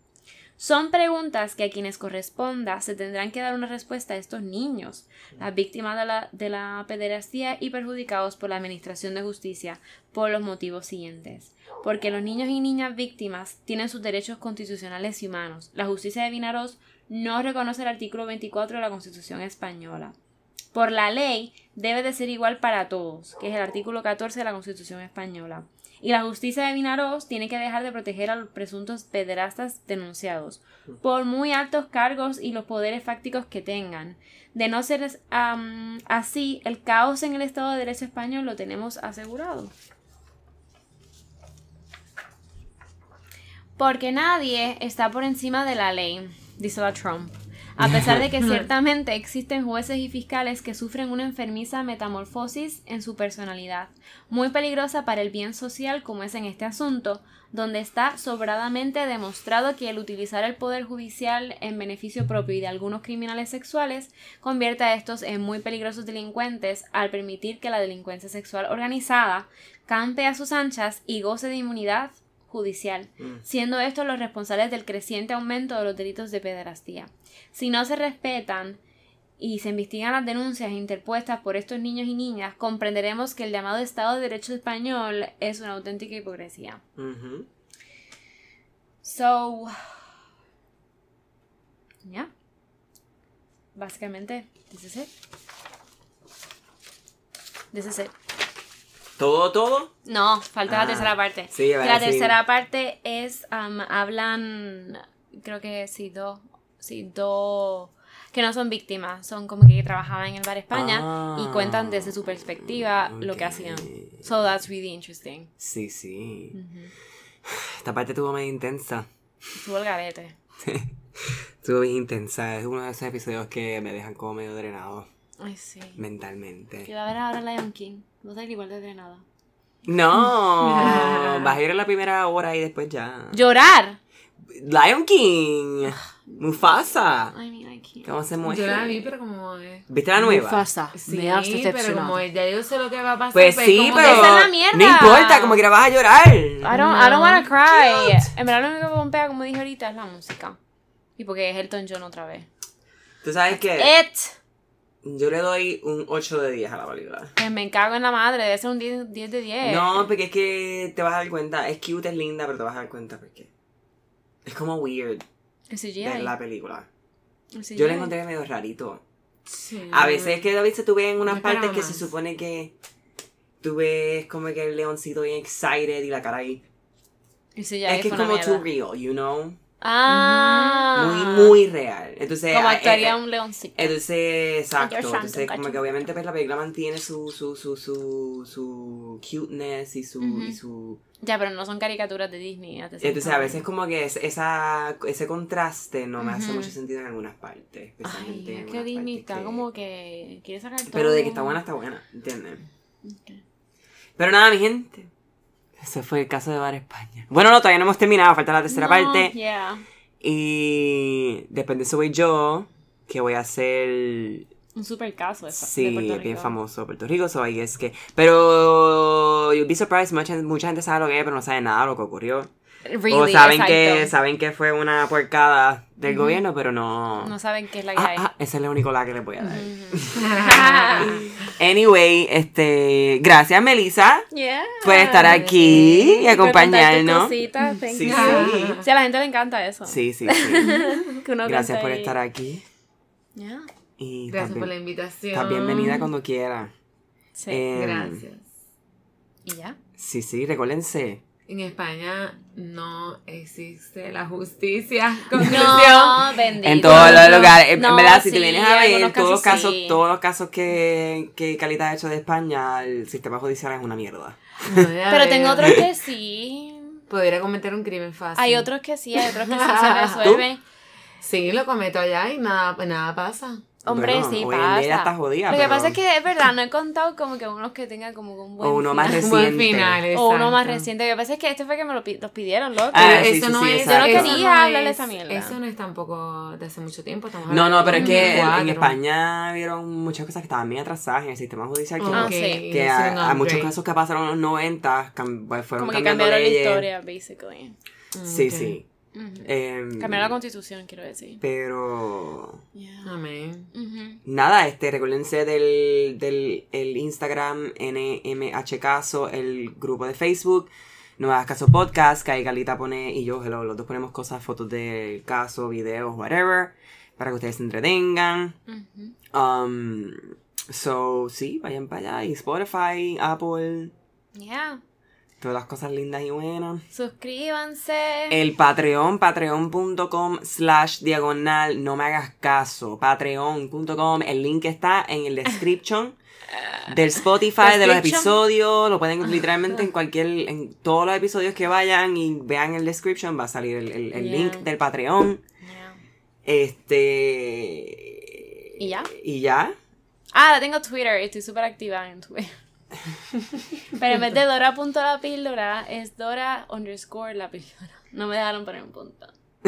son preguntas que a quienes corresponda se tendrán que dar una respuesta a estos niños, las víctimas de la, de la pederastía y perjudicados por la Administración de Justicia, por los motivos siguientes. Porque los niños y niñas víctimas tienen sus derechos constitucionales y humanos. La justicia de Vinaros no reconoce el artículo 24 de la Constitución española. Por la ley debe de ser igual para todos, que es el artículo 14 de la Constitución española. Y la justicia de Vinaros tiene que dejar de proteger a los presuntos pederastas denunciados, por muy altos cargos y los poderes fácticos que tengan. De no ser am, así, el caos en el Estado de Derecho español lo tenemos asegurado. Porque nadie está por encima de la ley, dice la Trump. A pesar de que [laughs] ciertamente existen jueces y fiscales que sufren una enfermiza metamorfosis en su personalidad, muy peligrosa para el bien social como es en este asunto, donde está sobradamente demostrado que el utilizar el poder judicial en beneficio propio y de algunos criminales sexuales convierte a estos en muy peligrosos delincuentes al permitir que la delincuencia sexual organizada campe a sus anchas y goce de inmunidad judicial, siendo estos los responsables del creciente aumento de los delitos de pederastía. Si no se respetan y se investigan las denuncias interpuestas por estos niños y niñas, comprenderemos que el llamado Estado de Derecho español es una auténtica hipocresía. Ujú. So, ya. Básicamente, this is it. This is it. ¿Todo, todo? No, falta Ah, la tercera parte. sí, a la decir- tercera parte es, um, hablan, creo que sí, dos, sí, dos, que no son víctimas, son como que trabajaban en el bar España y Ah, cuentan desde su perspectiva lo que hacían. So that's really interesting. Sí, sí. Esta parte estuvo medio intensa. Estuvo el garete. [laughs] Estuvo bien intensa. Es uno de esos episodios que me dejan como medio drenado Ay, sí. mentalmente. Quiero ver ahora Lion King. No sé igual de drenada. No, [laughs] vas a ir en la primera hora y después ya. ¡Llorar! Lion King. Mufasa. I mean, I can't. ¿Cómo se Yo muestra? la vi, pero como. ¿Viste la nueva? Mufasa. Sí, me has pero como ya yo sé lo que va a pasar. Pues sí, como pero que- esa es la mierda. no importa, como que vas a llorar. I don't, I don't wanna cry. En verdad lo único que pompea, como dije ahorita, es la música. Y porque es Elton John otra vez. Tú sabes que It. Yo le doy un 8 de 10 a la película. Pues me cago en la madre, debe ser un 10, 10 de 10. No, porque es que te vas a dar cuenta. Es cute, es linda, pero te vas a dar cuenta porque es como weird El CGI. ver la película. El CGI. Yo la encontré medio rarito. Sí. A veces es que veces tú ves en unas partes que se supone que tú ves como que el leoncito bien excited y la cara ahí. El CGI es que es como too real, you know? Ah. Muy, muy real. Entonces, Como ah, actuaría eh, un leoncito. Entonces, exacto. Entonces, como que obviamente pues la película mantiene su, su, su, su, su cuteness y su, y su... Ya, pero no son caricaturas de Disney. Entonces, a veces como que es- esa, ese contraste no me hace mucho sentido en algunas partes. Especialmente Ay, en es que algunas Disney partes está que- como que quiere sacar todo. Pero de que está buena, está buena, ¿entiendes? Pero nada, mi gente. Ese fue el caso de Bar España. Bueno, no, todavía no hemos terminado, falta la tercera No, parte. Yeah. Y después de eso voy yo, que voy a hacer Un super caso esa, Sí, de Puerto bien Rico. famoso Puerto Rico, so I guess que... Pero you'll be surprised, mucha, mucha gente sabe lo que es, pero no sabe nada de lo que ocurrió. Really, o saben que, saben que fue una puercada del gobierno, pero no... No saben qué es la que Ah, hay. ah, esa es la única la que les voy a dar. [laughs] Anyway, este... Gracias, Melissa. Yeah. Por estar aquí y acompañarnos. cositas, thank Sí, you. sí. Sí, a la gente le encanta eso. Sí, sí, sí. [laughs] Que uno Gracias por ahí. estar aquí. Yeah. Y Gracias por la invitación. Estás bienvenida cuando quiera. Sí. Em, Gracias. Y ya. Sí, sí, recuérdense. En España no existe la justicia. [laughs] Conclusión. No, bendito. En todos los lugares. En- No, en verdad, si te vienes a ver algunos todos los casos, sí. todos los casos que, que Calita ha hecho de España, el sistema judicial es una mierda. Pero ver. tengo otros que sí. Podría cometer un crimen fácil. Hay otros que sí, hay otros que sí se [laughs] resuelven. [laughs] Sí, lo cometo allá y nada, nada pasa. Hombre, Bueno, sí, hoy en pasa. día ya está jodida, Lo que pero- pasa es que es verdad, no he contado como que unos que tengan como que un buen O uno más final. Un [laughs] buen Reciente. final, O uno más reciente. Lo que pasa es que este fue que me lo pi- los pidieron, loco. Ah, sí, eso sí, no sí, es. Yo no quería no hablar de es- esa mierda. Eso no es tampoco de hace mucho tiempo. Estamos No, no, pero es que en 2004. España vieron muchas cosas que estaban bien atrasadas en el sistema judicial. Que, Ah, Ok, sí. que a, a muchos casos que pasaron en los 90 cam- pues, fueron como que cambiando cambiaron la historia, basically. Sí, sí. Em, Cambiaron la constitución, quiero decir. pero Yeah. Amén. Nada, este, recuérdense del, del el Instagram NMH Caso, el grupo de Facebook, No hagas caso podcast, que ahí Galita pone y yo, hello, los dos ponemos cosas, fotos del caso, videos, whatever, para que ustedes se entretengan. Um, so, sí, vayan para allá, y Spotify, Apple, Yeah. Todas las cosas lindas y buenas. Suscríbanse. El Patreon, patreon.com slash diagonal, no me hagas caso, patreon.com, el link está en el description [laughs] del Spotify de los episodios, lo pueden [laughs] literalmente en cualquier, en todos los episodios que vayan y vean el description, va a salir el, el- el Yeah. link del Patreon, Yeah. este... ¿Y ya? Y ya. Ah, la tengo Twitter estoy súper activa en Twitter. [laughs] Pero en vez de Dora.la píldora, es Dora underscore la píldora. No me dejaron poner un punto. [laughs]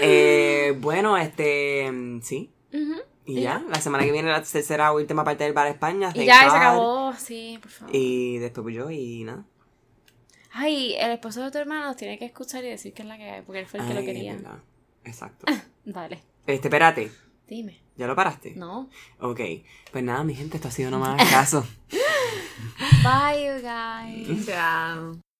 Eh, bueno, este, sí. Ujú. Y ya, la semana que viene la tercera última parte del Bar España. Y ya, y se acabó. Sí, por favor. Y después yo y nada. Ay, el esposo de tu hermano tiene que escuchar y decir que es la que hay, porque él fue el que lo quería. verdad. Exacto. [laughs] Dale, Este, espérate. dime. ¿Ya lo paraste? No. Ok. Pues nada, mi gente, esto ha sido nomás caso. [laughs] Bye, you guys. Chao.